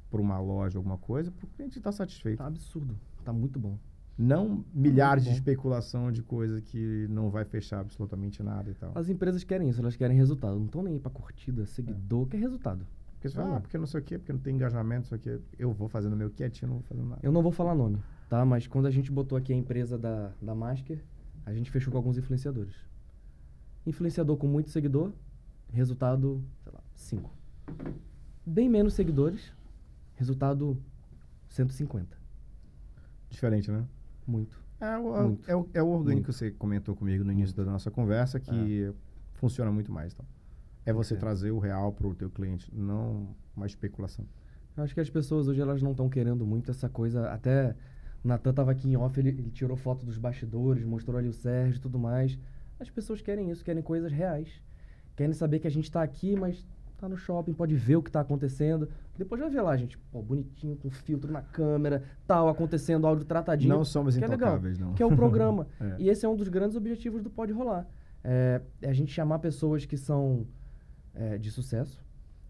para uma loja, alguma coisa, para o cliente estar satisfeito. Tá absurdo. Tá muito bom. Não milhares de especulação de coisa que não vai fechar absolutamente nada e tal. As empresas querem isso, elas querem resultado. Não estão nem aí pra curtida, seguidor, quer resultado. Porque você fala, ah, porque não sei o quê, porque não tem engajamento, isso aqui, eu vou fazendo meu quietinho, não vou fazendo nada. Eu não vou falar nome, tá? Mas quando a gente botou aqui a empresa da, da Masker, a gente fechou com alguns influenciadores. Influenciador com muito seguidor, resultado, sei lá, 5. Bem menos seguidores, resultado 150. Diferente, né? Muito. É o, Muito. é o, é o orgânico Muito. que você comentou comigo no início da nossa conversa, que funciona muito mais. Então. É você ser. trazer o real para o teu cliente, não uma especulação. Eu acho que as pessoas hoje elas não estão querendo muito essa coisa. Até o Natan tava aqui em off, ele, ele tirou foto dos bastidores, mostrou ali o Sérgio e tudo mais. As pessoas querem isso, querem coisas reais. Querem saber que a gente tá aqui, mas tá no shopping, pode ver o que tá acontecendo. Depois vai ver lá, gente, pô, bonitinho, com filtro na câmera, tal, acontecendo, áudio tratadinho. Não somos que é legal, intocáveis, não. Que é o programa. *laughs* É. E esse é um dos grandes objetivos do Pode Rolar. É, é a gente chamar pessoas que são é, de sucesso,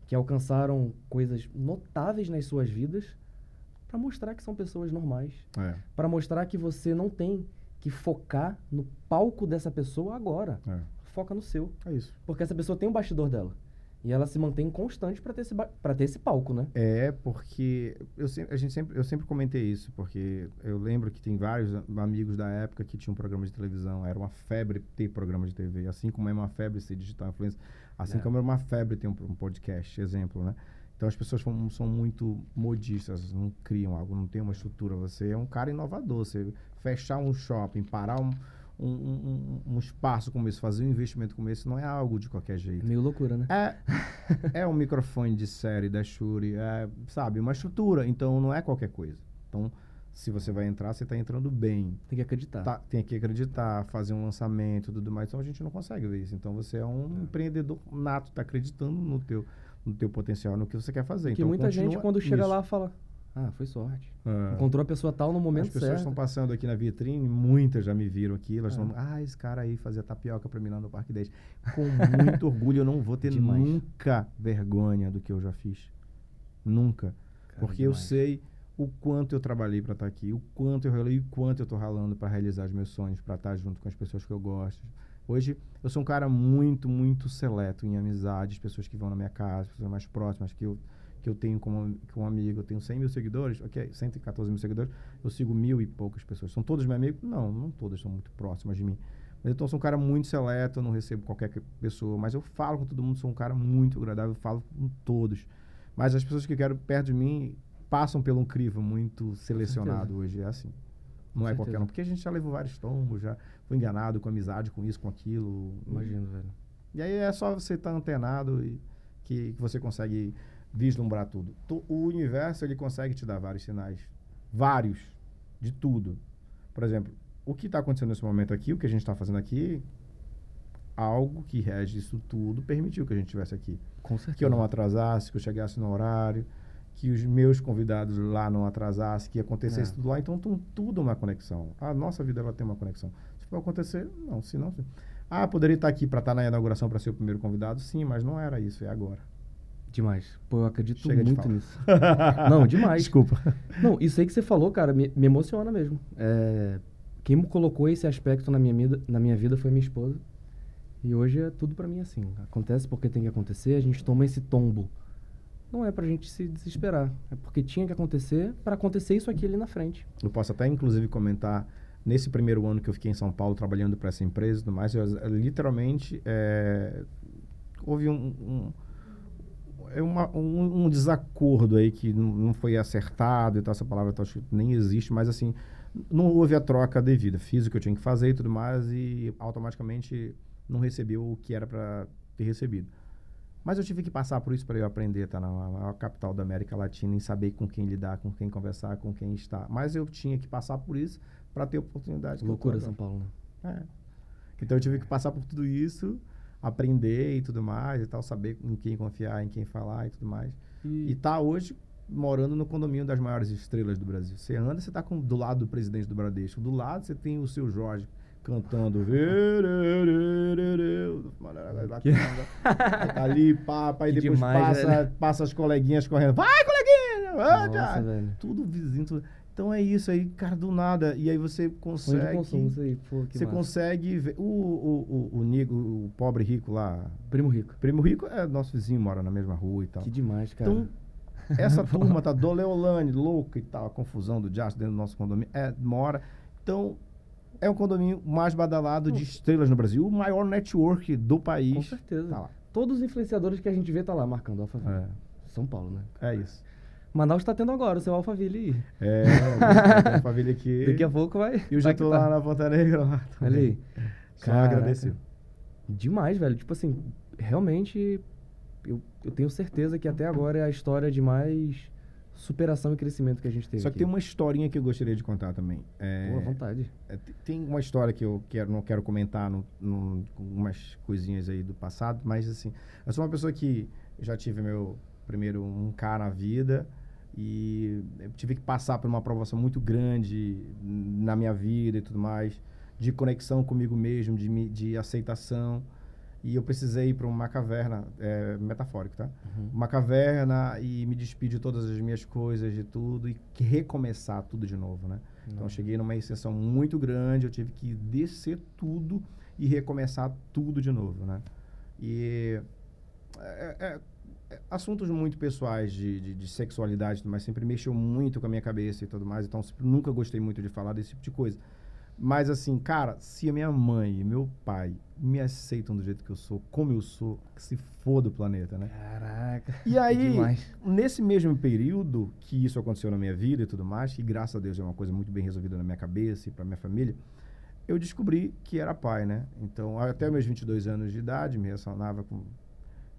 que alcançaram coisas notáveis nas suas vidas, para mostrar que são pessoas normais, É, para mostrar que você não tem que focar no palco dessa pessoa agora. é. Foca no seu, É isso. porque essa pessoa tem o bastidor dela. E ela se mantém constante para ter, esse pra ter esse palco, né? É, porque eu sempre, a gente sempre, eu sempre comentei isso, porque eu lembro que tem vários amigos da época que tinham programa de televisão, era uma febre ter programa de TV, assim como é uma febre ser digital influencer, assim É. como é uma febre ter um, um podcast, exemplo, né? Então as pessoas são, são muito modistas, não criam algo, não tem uma estrutura. Você é um cara inovador, você fechar um shopping, parar um, um, um, um espaço como esse, fazer um investimento como esse, não é algo de qualquer É jeito. meio loucura, né? É, *laughs* é um microfone de série da Shure, é, sabe, uma estrutura. Então não é qualquer coisa. Então, se você vai entrar, você está entrando bem. Tem que acreditar. Tá, tem que acreditar, fazer um lançamento e tudo mais. Então a gente não consegue ver isso. Então você é um empreendedor nato, está acreditando no teu, no teu potencial, no que você quer fazer. Porque então, muita gente, quando chega lá, fala: Ah, foi sorte. É. Encontrou a pessoa tal no momento As pessoas certo. estão passando aqui na vitrine, muitas já me viram aqui, elas É. estão, ah, esse cara aí fazia tapioca pra mim lá no Parque 10. Com muito *laughs* orgulho, eu não vou ter Demais. nunca vergonha do que eu já fiz. Nunca. Cara, Porque eu demais. sei o quanto eu trabalhei pra estar aqui, o quanto eu ralei, o quanto eu tô ralando pra realizar os meus sonhos, pra estar junto com as pessoas que eu gosto. Hoje, eu sou um cara muito, muito seleto em amizades, pessoas que vão na minha casa, pessoas mais próximas que eu, que eu tenho como, como amigo. Eu tenho 100 mil seguidores, ok, 114 mil seguidores, eu sigo mil e poucas pessoas. São todos meus amigos? Não, não todas são muito próximas de mim. Então, eu sou um cara muito seleto, eu não recebo qualquer pessoa, mas eu falo com todo mundo, sou um cara muito agradável, eu falo com todos. Mas as pessoas que eu quero perto de mim passam por um crivo muito selecionado hoje, é assim. Não é qualquer um, porque a gente já levou vários tombos, já foi enganado com amizade, com isso, com aquilo. Imagino, velho. E aí é só você estar tá antenado e que, que, você consegue vislumbrar tudo. O universo, ele consegue te dar vários sinais. Vários. De tudo. Por exemplo, o que está acontecendo nesse momento aqui, o que a gente está fazendo aqui, algo que rege isso tudo permitiu que a gente estivesse aqui. Com certeza. Que eu não atrasasse, que eu chegasse no horário, que os meus convidados lá não atrasassem, que acontecesse é. tudo lá. Então, tem tudo uma conexão. A nossa vida ela tem uma conexão. Se for acontecer, não. Se não, ah, poderia estar aqui para estar na inauguração para ser o primeiro convidado? Sim, mas não era isso, é agora. Demais. Pô, eu acredito Chega muito nisso. *laughs* não, demais. Desculpa. Não, isso aí que você falou, cara, me, me emociona mesmo. É, quem me colocou esse aspecto na minha, vida, na minha vida foi minha esposa. E hoje é tudo para mim assim. Acontece porque tem que acontecer, a gente toma esse tombo. Não é pra gente se desesperar. É porque tinha que acontecer para acontecer isso aqui ali na frente. Eu posso até, inclusive, comentar nesse primeiro ano que eu fiquei em São Paulo trabalhando para essa empresa e tudo mais, eu, literalmente é, houve um, um, é uma, um, um, desacordo aí que não foi acertado e tal, essa palavra tal, nem existe, mas assim, não houve a troca devida. Fiz o que eu tinha que fazer e tudo mais e automaticamente não recebeu o que era para ter recebido. Mas eu tive que passar por isso para eu aprender, tá na maior capital da América Latina, em saber com quem lidar, com quem conversar, com quem estar. Mas eu tinha que passar por isso para ter oportunidade. Loucura São Paulo, né? É. Então eu tive que passar por tudo isso, aprender e tudo mais e tal, saber em quem confiar, em quem falar e tudo mais. E, e tá hoje morando no condomínio das maiores estrelas do Brasil. Você anda, você tá com, do lado do presidente do Bradesco. Do lado você tem o seu Jorge cantando. tá ali, papa, e depois demais, passa, passa as coleguinhas correndo. Vai, coleguinha! Nossa, Tudo vizinho, tudo. Então é isso aí, cara, do nada. E aí você consegue. Consumo, isso aí, Pô, você massa. consegue ver. O, o, o, o, negro, o pobre rico lá. Primo rico. Primo rico é nosso vizinho, mora na mesma rua e tal. Que demais, cara. Então, essa *laughs* turma tá do Leolane, louca e tal, a confusão do jazz dentro do nosso condomínio. É, mora. Então, é o condomínio mais badalado de estrelas no Brasil, o maior network do país. Com certeza. Tá Todos os influenciadores que a gente vê tá lá marcando Alphaville. É. São Paulo, né? É isso. Manaus está tendo agora o seu Alphaville aí. É, *laughs* o Alphaville aqui. Daqui a pouco vai. E eu já tô tá. lá na Ponta Negra lá. Olha aí. Só agradecer. Demais, velho. Tipo assim, realmente eu, eu tenho certeza que até agora é a história de mais superação e crescimento que a gente teve. Só que aqui. tem uma historinha que eu gostaria de contar também. É, Boa vontade. É, tem uma história que eu quero, não quero comentar no, no, umas coisinhas aí do passado, mas assim, eu sou uma pessoa que já tive meu primeiro um K na vida e eu tive que passar por uma aprovação muito grande na minha vida e tudo mais, de conexão comigo mesmo, de, de aceitação. E eu precisei ir para uma caverna, é, metafórico, tá? Uhum. Uma caverna e me despedir de todas as minhas coisas, de tudo, e recomeçar tudo de novo, né? Uhum. Então, eu cheguei numa exceção muito grande, eu tive que descer tudo e recomeçar tudo de novo, né? E é, é, assuntos muito pessoais de, de, de, sexualidade, mas sempre mexeu muito com a minha cabeça e tudo mais. Então, nunca gostei muito de falar desse tipo de coisa. Mas assim, cara, se a minha mãe e meu pai me aceitam do jeito que eu sou, como eu sou, que se foda o planeta, né? Caraca. *laughs* E aí, nesse mesmo período que isso aconteceu na minha vida e tudo mais, que graças a Deus é uma coisa muito bem resolvida na minha cabeça e para minha família, eu descobri que era pai, né? Então, até meus 22 anos de idade, me relacionava com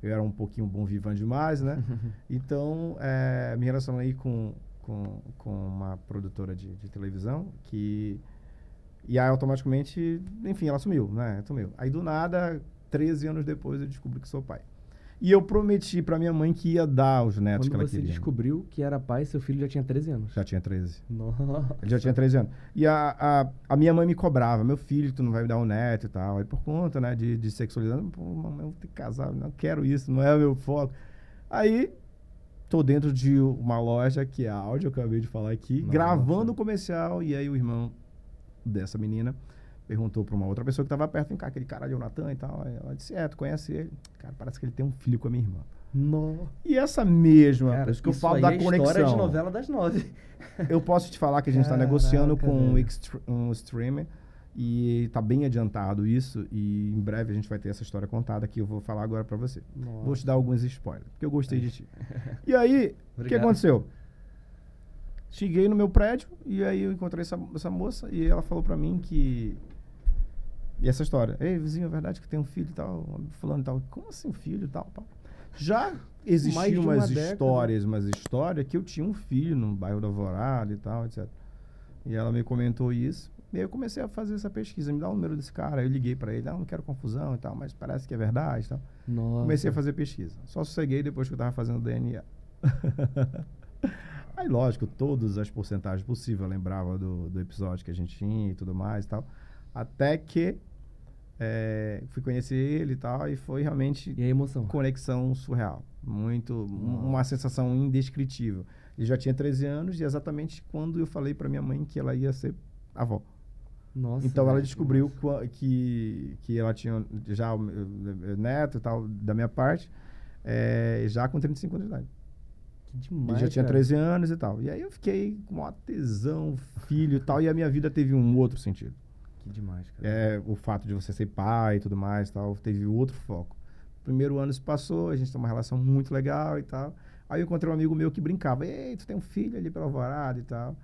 eu era um pouquinho bom vivant demais, né? *laughs* então, é, me relacionei com, com, com uma produtora de, de, televisão que... E aí, automaticamente, enfim, ela sumiu, né? Sumiu. Aí, do nada, 13 anos depois, eu descobri que sou pai. E eu prometi para minha mãe que ia dar os netos Quando que ela queria. você descobriu que era pai, seu filho já tinha 13 anos. Já tinha 13. Nossa. Ele já tinha 13 anos. E a, a, a, minha mãe me cobrava, meu filho, tu não vai me dar um neto e tal. Aí por conta, né, de, de sexualidade, pô, mamãe, eu vou ter que casar, não quero isso, não é o meu foco. Aí, tô dentro de uma loja que é a áudio, eu acabei de falar aqui, Nossa. gravando o comercial, e aí o irmão dessa menina perguntou para uma outra pessoa que estava perto, vem cá, aquele cara de Natan e tal. Ela disse, é, tu conhece ele? Cara, parece que ele tem um filho com a minha irmã. No. E essa mesma, cara, isso que eu falo da é conexão. história de novela das nove. *laughs* eu posso te falar que a gente está negociando com um, um streamer E tá bem adiantado isso. E em breve a gente vai ter essa história contada que eu vou falar agora pra você. Nossa. Vou te dar alguns spoilers, porque eu gostei de ti. *laughs* E aí, o que aconteceu? Cheguei no meu prédio e aí eu encontrei essa, essa moça e ela falou pra mim que. E essa história. Ei, vizinho, é verdade que tem um filho e tal, fulano e tal. Como assim um filho e tal, tal? Já existiam umas década. histórias, umas histórias que eu tinha um filho no bairro da Alvorada e tal, etc. E ela me comentou isso. E aí eu comecei a fazer essa pesquisa, me dá o número desse cara. Eu liguei pra ele, ah, não quero confusão e tal, mas parece que é verdade e tal. Nossa. Comecei a fazer pesquisa. Só sosseguei depois que eu tava fazendo DNA. *laughs* Aí, lógico, todas as porcentagens possíveis eu lembrava do, do episódio que a gente tinha e tudo mais e tal. Até que eh, fui conhecer ele e tal, e foi realmente E a emoção? conexão surreal. Muito, um- uma sensação indescritível. Ele já tinha 13 anos e exatamente quando eu falei pra minha mãe que ela ia ser avó. Nossa. Então ela velho, descobriu nossa. que, que ela tinha já o neto e tal, da minha parte, eh, já com 35 anos de idade. Que Ele demais. já tinha cara. 13 anos e tal. E aí eu fiquei com uma tesão, filho e tal, e a minha vida teve um outro sentido. Que demais, cara. É, o fato de você ser pai e tudo mais e tal, teve outro foco. Primeiro ano se passou, a gente tem uma relação muito legal e tal. Aí eu encontrei um amigo meu que brincava, ei, tu tem um filho ali pela alvorada e tal.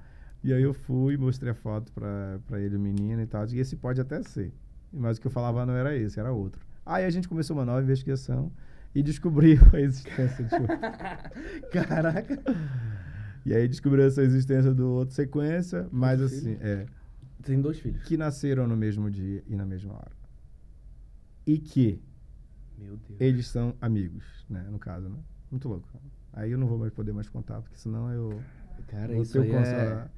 E aí eu fui, mostrei a foto pra, pra ele, o menino e tal. E esse pode até ser. Mas o que eu falava não era esse, era outro. Aí a gente começou uma nova investigação e descobriu a existência de *laughs* Caraca. E aí descobriu essa existência do outro sequência, mas Outro assim, filho? é, Tem dois filhos. que nasceram no mesmo dia e na mesma hora. E que Meu Deus. eles são amigos, né, no caso, né? Muito louco. Aí eu não vou mais poder mais contar, porque senão eu Cara, isso aí é...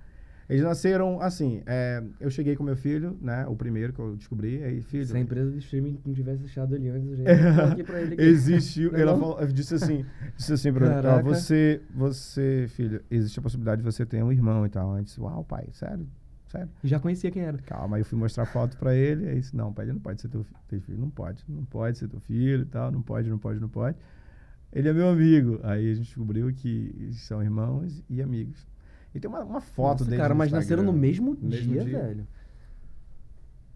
Eles nasceram assim, é, eu cheguei com meu filho, né, o primeiro que eu descobri, aí filho... Se a empresa de streaming não tivesse deixado ele antes, eu já *laughs* aqui pra ele. aqui. Existe, *laughs* Não é ela falou- disse assim, disse assim pra você, você, filho, existe a possibilidade de você ter um irmão e tal. Eu disse, uau, pai, sério? Sério? Já conhecia quem era. Calma, aí eu fui mostrar foto pra ele, aí disse, não, pai, ele não pode ser teu, teu filho, não pode, não pode ser teu filho e tal, não pode, não pode, não pode. Ele é meu amigo. Aí a gente descobriu que são irmãos e amigos. E tem uma, uma foto Nossa, deles cara, no mas nasceram no mesmo, mesmo dia, dia. velho.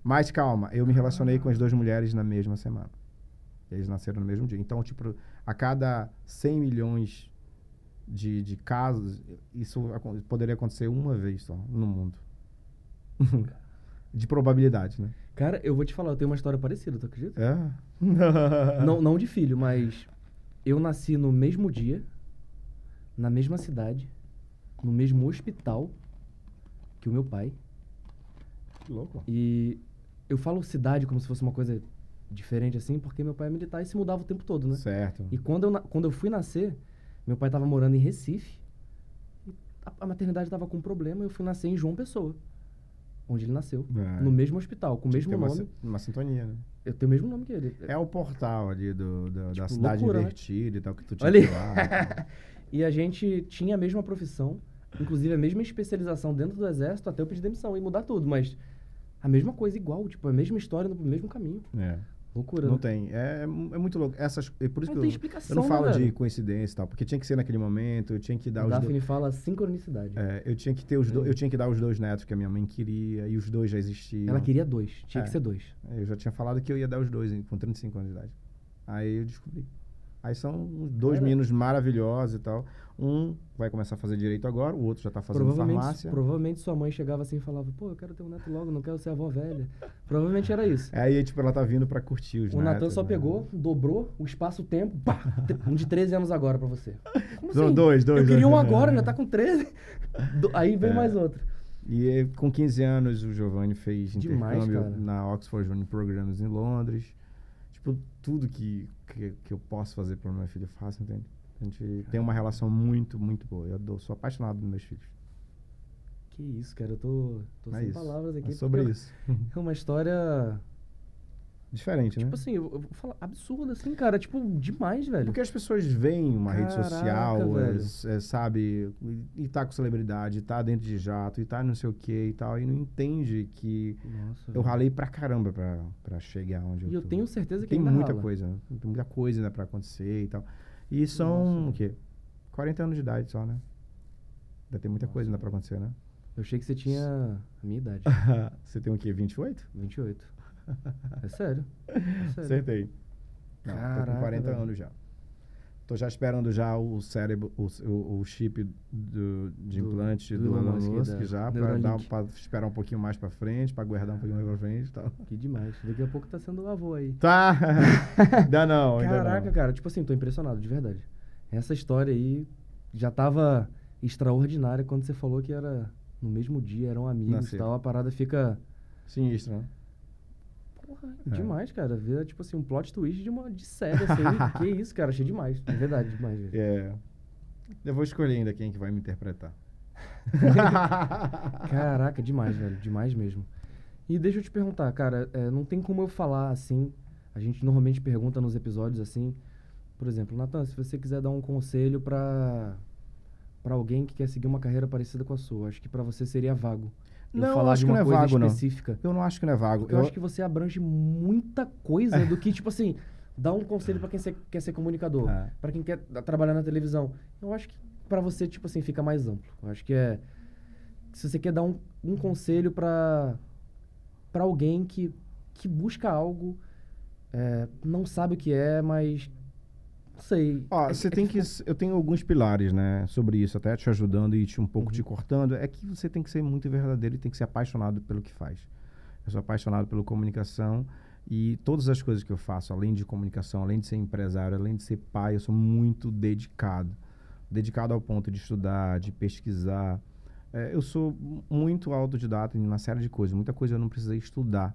Mas calma, eu me relacionei com as duas mulheres na mesma semana. Eles nasceram no mesmo dia. Então, tipo, a cada 100 milhões de, de casos, isso poderia acontecer uma vez só no mundo. *laughs* de probabilidade, né? Cara, eu vou te falar, eu tenho uma história parecida, tu acredita? É? *laughs* não, não de filho, mas eu nasci no mesmo dia, na mesma cidade, no mesmo hospital que o meu pai. Que louco. E eu falo cidade como se fosse uma coisa diferente assim, porque meu pai é militar e se mudava o tempo todo, né? Certo. E quando eu, quando eu fui nascer, meu pai estava morando em Recife. A, a maternidade estava com um problema e eu fui nascer em João Pessoa. Onde ele nasceu. É. No mesmo hospital, com o mesmo uma nome. si- Uma, sintonia, né? Eu tenho o mesmo nome que ele. É o portal ali do, do- da Tipo, cidade loucura, né? invertida e tal, que tu tinha Olha lá. *laughs* e a gente tinha a mesma profissão, inclusive a mesma especialização dentro do exército até eu pedir demissão e mudar tudo, mas a mesma coisa igual, tipo, a mesma história no mesmo caminho. É. Loucura, Não né? tem. É, é é muito louco. Essas, é por isso Não que tem eu, explicação, eu não falo né, de velho? coincidência e tal, porque tinha que ser naquele momento, eu tinha que dar O os dois. Daphne fala sincronicidade. É, eu tinha que ter os do, eu tinha que dar os dois netos que a minha mãe queria e os dois já existiam. Ela queria dois, tinha É. que ser dois. Eu já tinha falado que eu ia dar os dois com 35 anos de idade. Aí eu descobri. Aí são dois meninos maravilhosos e tal. Um vai começar a fazer direito agora, o outro já tá fazendo Provavelmente, farmácia. provavelmente sua mãe chegava assim e falava, pô, eu quero ter um neto logo, não quero ser avó velha. Provavelmente era isso. Aí, tipo, ela tá vindo pra curtir os O Natan só né? pegou, dobrou o espaço-tempo, pá, um de 13 anos agora pra você. *laughs* Como assim? dois, dois, Eu queria um agora, já tá com 13. Do- Aí vem É. mais outro. E eh, com 15 anos o Giovanni fez Demais, intercâmbio cara. na Oxford Uni Programs em Londres. Tipo, tudo que, que, que eu posso fazer pro meu filho eu faço, entende? A gente tem uma relação muito, muito boa. Eu sou apaixonado dos meus filhos. Que isso, cara, eu tô, tô É sem isso. palavras aqui. É sobre porque isso. É uma história, Diferente, tipo né? assim, eu, eu vou falar absurda assim, cara, tipo, demais, velho. Porque as pessoas veem uma rede Caraca, social, velho. es- é, sabe, e, e tá com celebridade, e tá dentro de jato, e tá não sei o que e tal, e não entende que Nossa, eu velho. ralei pra caramba pra, pra chegar onde eu E eu tô. tenho certeza que Tem muita rala. coisa, né? tem muita coisa ainda pra acontecer e tal. E são, Nossa. o quê? 40 anos de idade só, né? Ainda tem muita Nossa. coisa ainda pra acontecer, né? Eu achei que você tinha a minha idade. *laughs* você tem o quê? 28? 28. É sério. É sério. Acertei. Não, tô Caraca, com 40 velho. anos já. Tô já esperando já o cérebro, o, o, o chip do, de Do- implante do do, Elon Musk, já, pra, Neuralink. dar, pra esperar um pouquinho mais pra frente, pra guardar um pouquinho mais pra frente e tal. Que demais. Daqui a pouco tá sendo avô aí. Tá! *laughs* ainda não, ainda Caraca, não. cara, tipo assim, tô impressionado, de verdade. Essa história aí já tava extraordinária quando você falou que era no mesmo dia, eram amigos e tal. A parada fica. Sinistro, né? É. demais, cara. Vira, tipo assim, um plot twist de uma de série, assim. *laughs* que isso, cara, achei demais. De verdade, demais. É. Eu vou escolher ainda quem que vai me interpretar. *laughs* Caraca, demais, velho. Demais mesmo. E deixa eu te perguntar, cara, é, não tem como eu falar assim. A gente normalmente pergunta nos episódios assim. Por exemplo, Natan, se você quiser dar um conselho pra para alguém que quer seguir uma carreira parecida com a sua, acho que pra você seria vago. Eu Não, falar acho de que uma não é coisa vago, não. específica. Eu não acho que não é vago. Porque eu, acho que você abrange muita coisa do que, tipo assim, dar um conselho pra quem se- quer ser comunicador, É. pra quem quer tra- trabalhar na televisão. Eu acho que pra você, tipo assim, fica mais amplo. Eu acho que é. Se você quer dar um, um conselho pra para alguém que, que busca algo, é, não sabe o que é, mas. Sei. Ó, É- você é tem que. Eu tenho alguns pilares, né, sobre isso, até te ajudando e te um pouco Uhum. te cortando. É que você tem que ser muito verdadeiro e tem que ser apaixonado pelo que faz. Eu sou apaixonado pela comunicação e todas as coisas que eu faço, além de comunicação, além de ser empresário, além de ser pai, eu sou muito dedicado. Dedicado ao ponto de estudar, de pesquisar. É, eu sou muito autodidata em uma série de coisas. Muita coisa eu não precisei estudar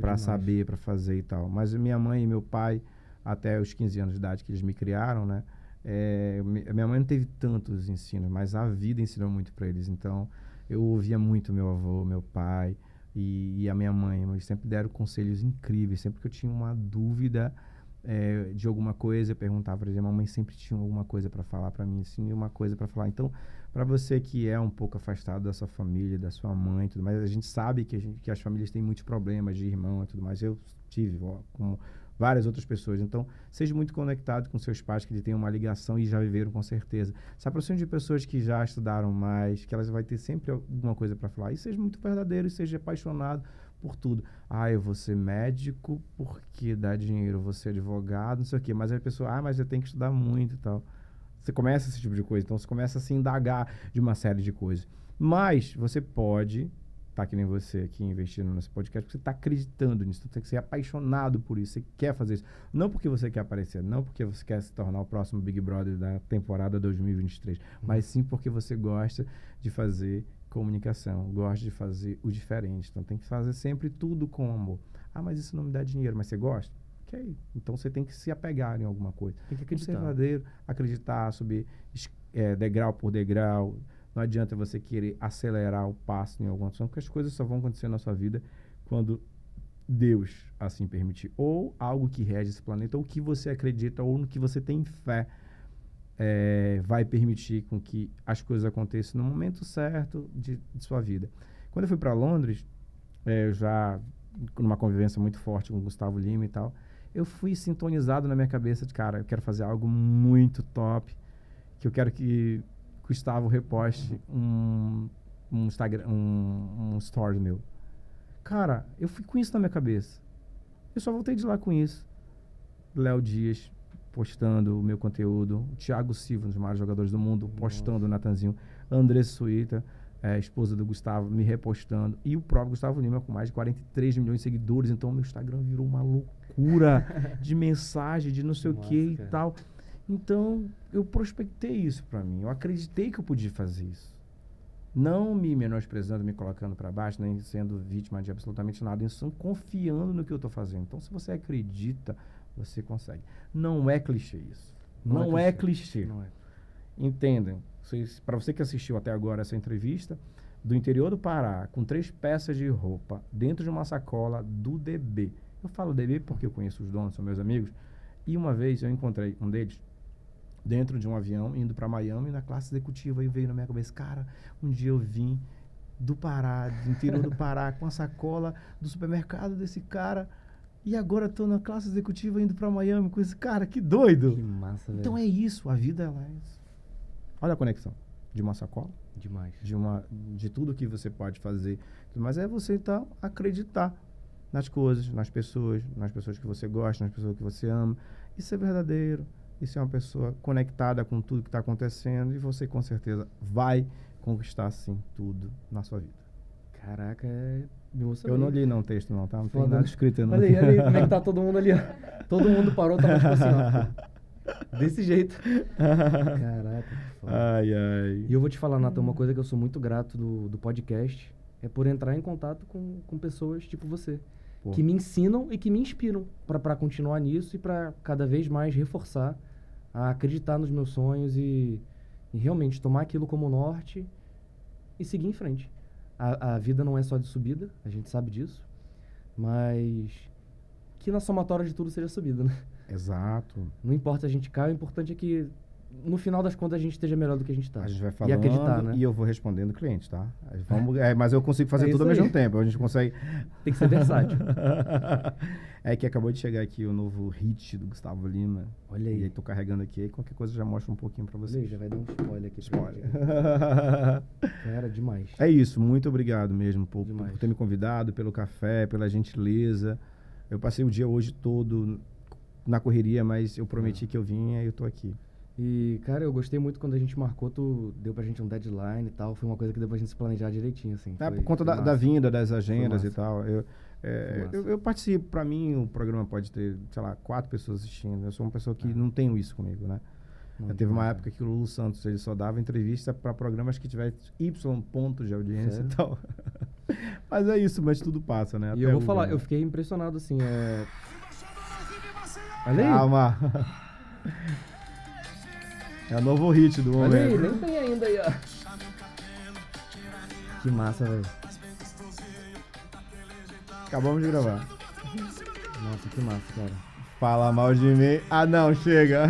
para saber, para fazer e tal. Mas minha mãe e meu pai, até os 15 anos de idade que eles me criaram, né? é, mi- minha mãe não teve tantos ensinos, mas a vida ensinou muito para eles. Então, eu ouvia muito meu avô, meu pai e, e a minha mãe. Eles sempre deram conselhos incríveis. Sempre que eu tinha uma dúvida é, de alguma coisa, eu perguntava para eles. A mamãe sempre tinha alguma coisa para falar para mim, assim, uma coisa para falar. Então, para você que é um pouco afastado da sua família, da sua mãe, tudo mais, a gente sabe que, a gente, que as famílias têm muitos problemas de irmão e tudo mais. Eu tive, ó, várias outras pessoas. Então, seja muito conectado com seus pais, que eles têm uma ligação e já viveram com certeza. Se aproxime de pessoas que já estudaram mais, que elas vão ter sempre alguma coisa para falar. E seja muito verdadeiro e seja apaixonado por tudo. Ah, eu vou ser médico porque dá dinheiro, eu vou ser advogado, não sei o quê. Mas a pessoa, ah, mas eu tenho que estudar muito e tal. Você começa esse tipo de coisa, então você começa a se indagar de uma série de coisas. Mas você pode, tá que nem você aqui investindo nesse podcast, porque você está acreditando nisso, você tem que ser apaixonado por isso, você quer fazer isso. Não porque você quer aparecer, não porque você quer se tornar o próximo Big Brother da temporada 2023, mas sim porque você gosta de fazer comunicação, gosta de fazer o diferente. Então tem que fazer sempre tudo com amor. Ah, mas isso não me dá dinheiro, mas você gosta? Ok. Então você tem que se apegar em alguma coisa. Tem que Ser acreditar. verdadeiro, acreditar, subir é, degrau por degrau. Não adianta você querer acelerar o passo em alguma ação, porque as coisas só vão acontecer na sua vida quando Deus assim permitir. Ou algo que rege esse planeta, ou que você acredita, ou no que você tem fé, é, vai permitir com que as coisas aconteçam no momento certo de, de sua vida. Quando eu fui para Londres, é, eu já numa convivência muito forte com o Gustavo Lima e tal, eu fui sintonizado na minha cabeça de cara, eu quero fazer algo muito top, que eu quero que Gustavo reposte um, um Instagram, um, um story meu. Cara, eu fui com isso na minha cabeça. Eu só voltei de lá com isso. Léo Dias postando o meu conteúdo, o Thiago Silva, um dos maiores jogadores do mundo, postando o Natanzinho, Andressa Suíta, é, esposa do Gustavo, me repostando, e o próprio Gustavo Lima com mais de 43 milhões de seguidores, então meu Instagram virou uma loucura *laughs* de mensagem, de não sei o Nossa, que e tal. Então, eu prospectei isso pra mim, eu acreditei que eu podia fazer isso. Não me menosprezando, me colocando pra baixo, nem sendo vítima de absolutamente nada, só confiando no que eu tô fazendo. Então, se você acredita, você consegue. Não é clichê isso. Não Não, é é clichê. clichê. Não é. Entendem? Para você que assistiu até agora essa entrevista, do interior do Pará, com três peças de roupa, dentro de uma sacola do DB. Eu falo DB porque eu conheço os donos, são meus amigos. E uma vez eu encontrei um deles dentro de um avião, indo para Miami, na classe executiva, e veio na minha cabeça, cara, um dia eu vim do Pará, do interior do Pará, *laughs* com a sacola do supermercado desse cara, e agora tô na classe executiva indo para Miami com esse cara, que doido! Que massa, velho. Então é isso, a vida ela é isso. Olha a conexão de uma sacola Demais. de, uma, de tudo que você pode fazer. Mas é você, então, acreditar nas coisas, nas pessoas, nas pessoas que você gosta, nas pessoas que você ama. Isso é verdadeiro. Isso é uma pessoa conectada com tudo que está acontecendo e você, com certeza, vai conquistar, sim, tudo na sua vida. Caraca, é. Eu não li não o texto, não, tá? Não tem Foda, nada né? escrito não. Olha aí, olha aí como é que tá *laughs* todo mundo ali, ó. Todo mundo parou, tava tipo assim, ó. Desse jeito. Caraca, que foda. ai, ai. E eu vou te falar, Natan, uma coisa que eu sou muito grato do, do podcast é por entrar em contato com, com pessoas tipo você. Pô. Que me ensinam e que me inspiram pra continuar nisso e pra cada vez mais reforçar a acreditar nos meus sonhos e, e realmente tomar aquilo como norte e seguir em frente. A, a vida não é só de subida, a gente sabe disso, mas que na somatória de tudo seja subida, né? Exato. Não importa a gente cai, o importante é que no final das contas a gente esteja melhor do que a gente tá. A gente vai E falando acreditar, né? e eu vou respondendo o cliente, tá? Aí Vamos, é, mas eu consigo fazer É tudo ao mesmo aí. tempo. A gente consegue. Tem que ser versátil. *laughs* é que acabou de chegar aqui o novo hit do Gustavo Lima. Olha E aí. aí tô carregando aqui. Aí qualquer coisa já mostra um pouquinho aí, vocês. já vai dar um spoiler aqui. Spoiler. *laughs* Cara, demais. é isso. Muito obrigado mesmo por, Demais. por ter me convidado, pelo café, pela gentileza. Eu passei o dia hoje todo na correria, mas eu Ah. prometi que eu vinha e eu tô aqui. E, cara, eu gostei muito quando a gente marcou, tu deu pra gente um deadline e tal. Foi uma coisa que deu pra gente se planejar direitinho, assim. É, Foi- por conta da, da vinda, das agendas e tal. Eu, é, eu, eu participo, pra mim o programa pode ter, sei lá, quatro pessoas assistindo. Eu sou uma pessoa que Ah. não tenho isso comigo, né? Teve uma demais, época que o Lulu Santos ele só dava entrevista pra programas que tivesse Y pontos de audiência Sério? e tal. *laughs* mas é isso, mas tudo passa, né? E Até eu vou falar, eu fiquei impressionado, assim, é... Olha aí. Calma. *laughs* é o novo hit do Olha aí, momento. nem tem ainda aí, ó. Que massa, velho. Acabamos de gravar. Nossa, que massa, cara. Fala mal de mim. Ah, não, chega.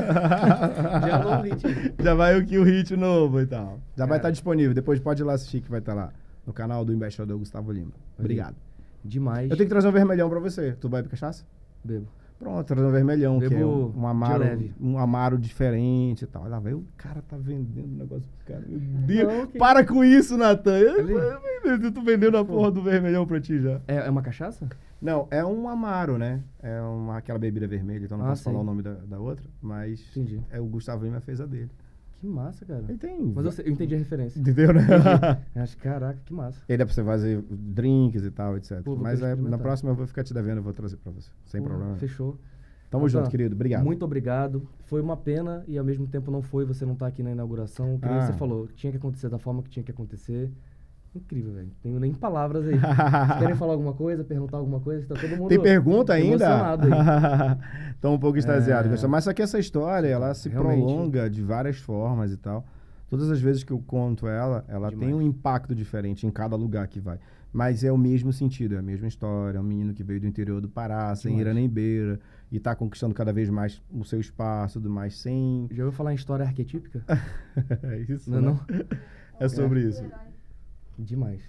Já hit. *laughs* Já vai o que o hit novo e tal. Já vai Cara. estar disponível. Depois pode ir lá assistir que vai estar lá. No canal do embaixador Gustavo Lima. Obrigado. Demais. Eu tenho que trazer um vermelhão pra você. Tu vai pra cachaça? Bebo. Pronto, trazer um vermelhão, que é Bebo um, um amaro. Um amaro diferente e tal. Olha lá, velho. O cara tá vendendo um negócio pro cara. Meu Deus. Não, que- Para com isso, Natan. Eu, eu, eu tô vendendo a porra do vermelhão pra ti já. É, é uma cachaça? Não, é um amaro, né? É uma, aquela bebida vermelha, então não Ah, posso falar sei. o nome da, da outra, mas Entendi. é o Gustavo Lima fez a dele. Que massa, cara. Ele tem. Mas eu, sei- eu entendi a referência. Entendeu, né? *laughs* Eu acho, caraca, que massa. Ele é pra você fazer drinks e tal, etc. Pô, Mas é, na próxima eu vou ficar te devendo, eu vou trazer pra você. Sem Porra, problema. Fechou. Tamo Natan, junto, querido. Obrigado. Muito obrigado. Foi uma pena e ao mesmo tempo não foi você não estar aqui na inauguração. Que nem Ah. você falou, tinha que acontecer da forma que tinha que acontecer. Incrível, velho. Tenho nem palavras aí. Vocês querem falar alguma coisa, perguntar alguma coisa? Tá todo mundo Tem pergunta ainda? *laughs* Tô um pouco extasiado. É. Mas só que essa história, ela se Realmente. prolonga de várias formas e tal. Todas as vezes que eu conto ela, ela tem Demais. um impacto diferente em cada lugar que vai. Mas é o mesmo sentido, é a mesma história. É um menino que veio do interior do Pará, sem Demais. ira nem beira, e tá conquistando cada vez mais o seu espaço, tudo mais, sem. Já ouviu falar em história arquetípica? *laughs* é isso. Não é né? não? É sobre isso. Demais.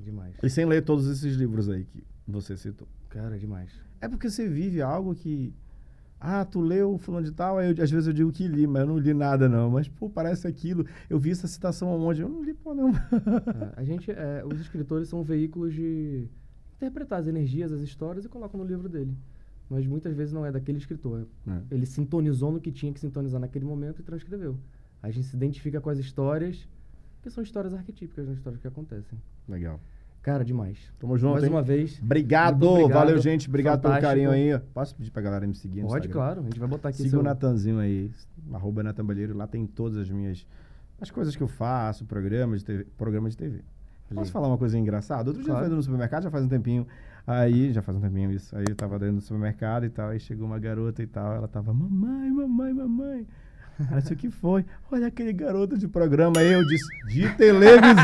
Demais. E sem ler todos esses livros aí que você citou. Cara, demais. É porque você vive algo que. Ah, tu leu fulano de tal, aí eu- às vezes eu digo que li, mas eu não li nada não. Mas, pô, parece aquilo. Eu vi essa citação aonde? Eu não li, pô, não. É, a gente, é, os escritores são veículos de interpretar as energias, as histórias e colocam no livro dele. Mas muitas vezes não é daquele escritor. É. Ele sintonizou no que tinha que sintonizar naquele momento e transcreveu. A gente se identifica com as histórias, que são histórias arquetípicas, né? histórias que acontecem. Legal. Cara, demais. Tamo junto, Mais hein? uma vez. Obrigado, obrigado. valeu, gente. Obrigado pelo Fantástico. carinho aí. Posso pedir pra galera me seguir Pode, claro. A gente vai botar aqui Siga seu... o Natanzinho aí, arroba Natan Balheiro. Lá tem todas as minhas... As coisas que eu faço, programa de TV. Programa de TV. Posso falar uma coisa engraçada? Outro dia eu Claro. fui no supermercado, já faz um tempinho. Aí, já faz um tempinho isso. Aí eu tava dentro do supermercado e tal. Aí chegou uma garota e tal. Ela tava, mamãe, mamãe, mamãe. *laughs* Ela disse, o que foi? Olha aquele garoto de programa. Aí eu disse, de televisão.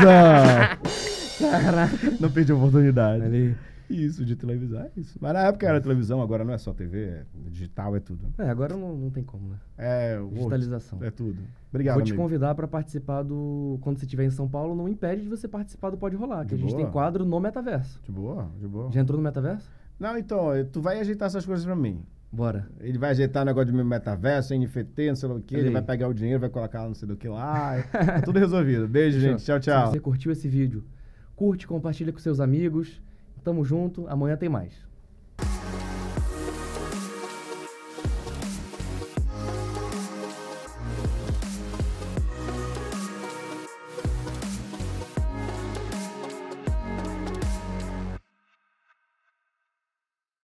*laughs* Caraca. Não perdi a oportunidade. Ali. Isso, de televisão, é isso. Mas na época era televisão, agora não é só TV, é digital, é tudo. É, agora não, não tem como, né? É, Digitalização. É tudo. Obrigado, Vou te amigo. convidar para participar do. Quando você estiver em São Paulo, não impede de você participar do Pode Rolar, que De a gente boa. tem quadro no metaverso. De boa, de boa. Já entrou no metaverso? Não, então, eh, tu vai ajeitar essas coisas pra mim. Bora. Ele vai ajeitar o negócio de metaverso, NFT, não sei o que. Ele vai pegar o dinheiro, vai colocar não sei do que lá. *laughs* Tá tudo resolvido. Beijo, gente. Tchau, tchau. Se você curtiu esse vídeo, curte, compartilha com seus amigos. Tamo junto. Amanhã tem mais.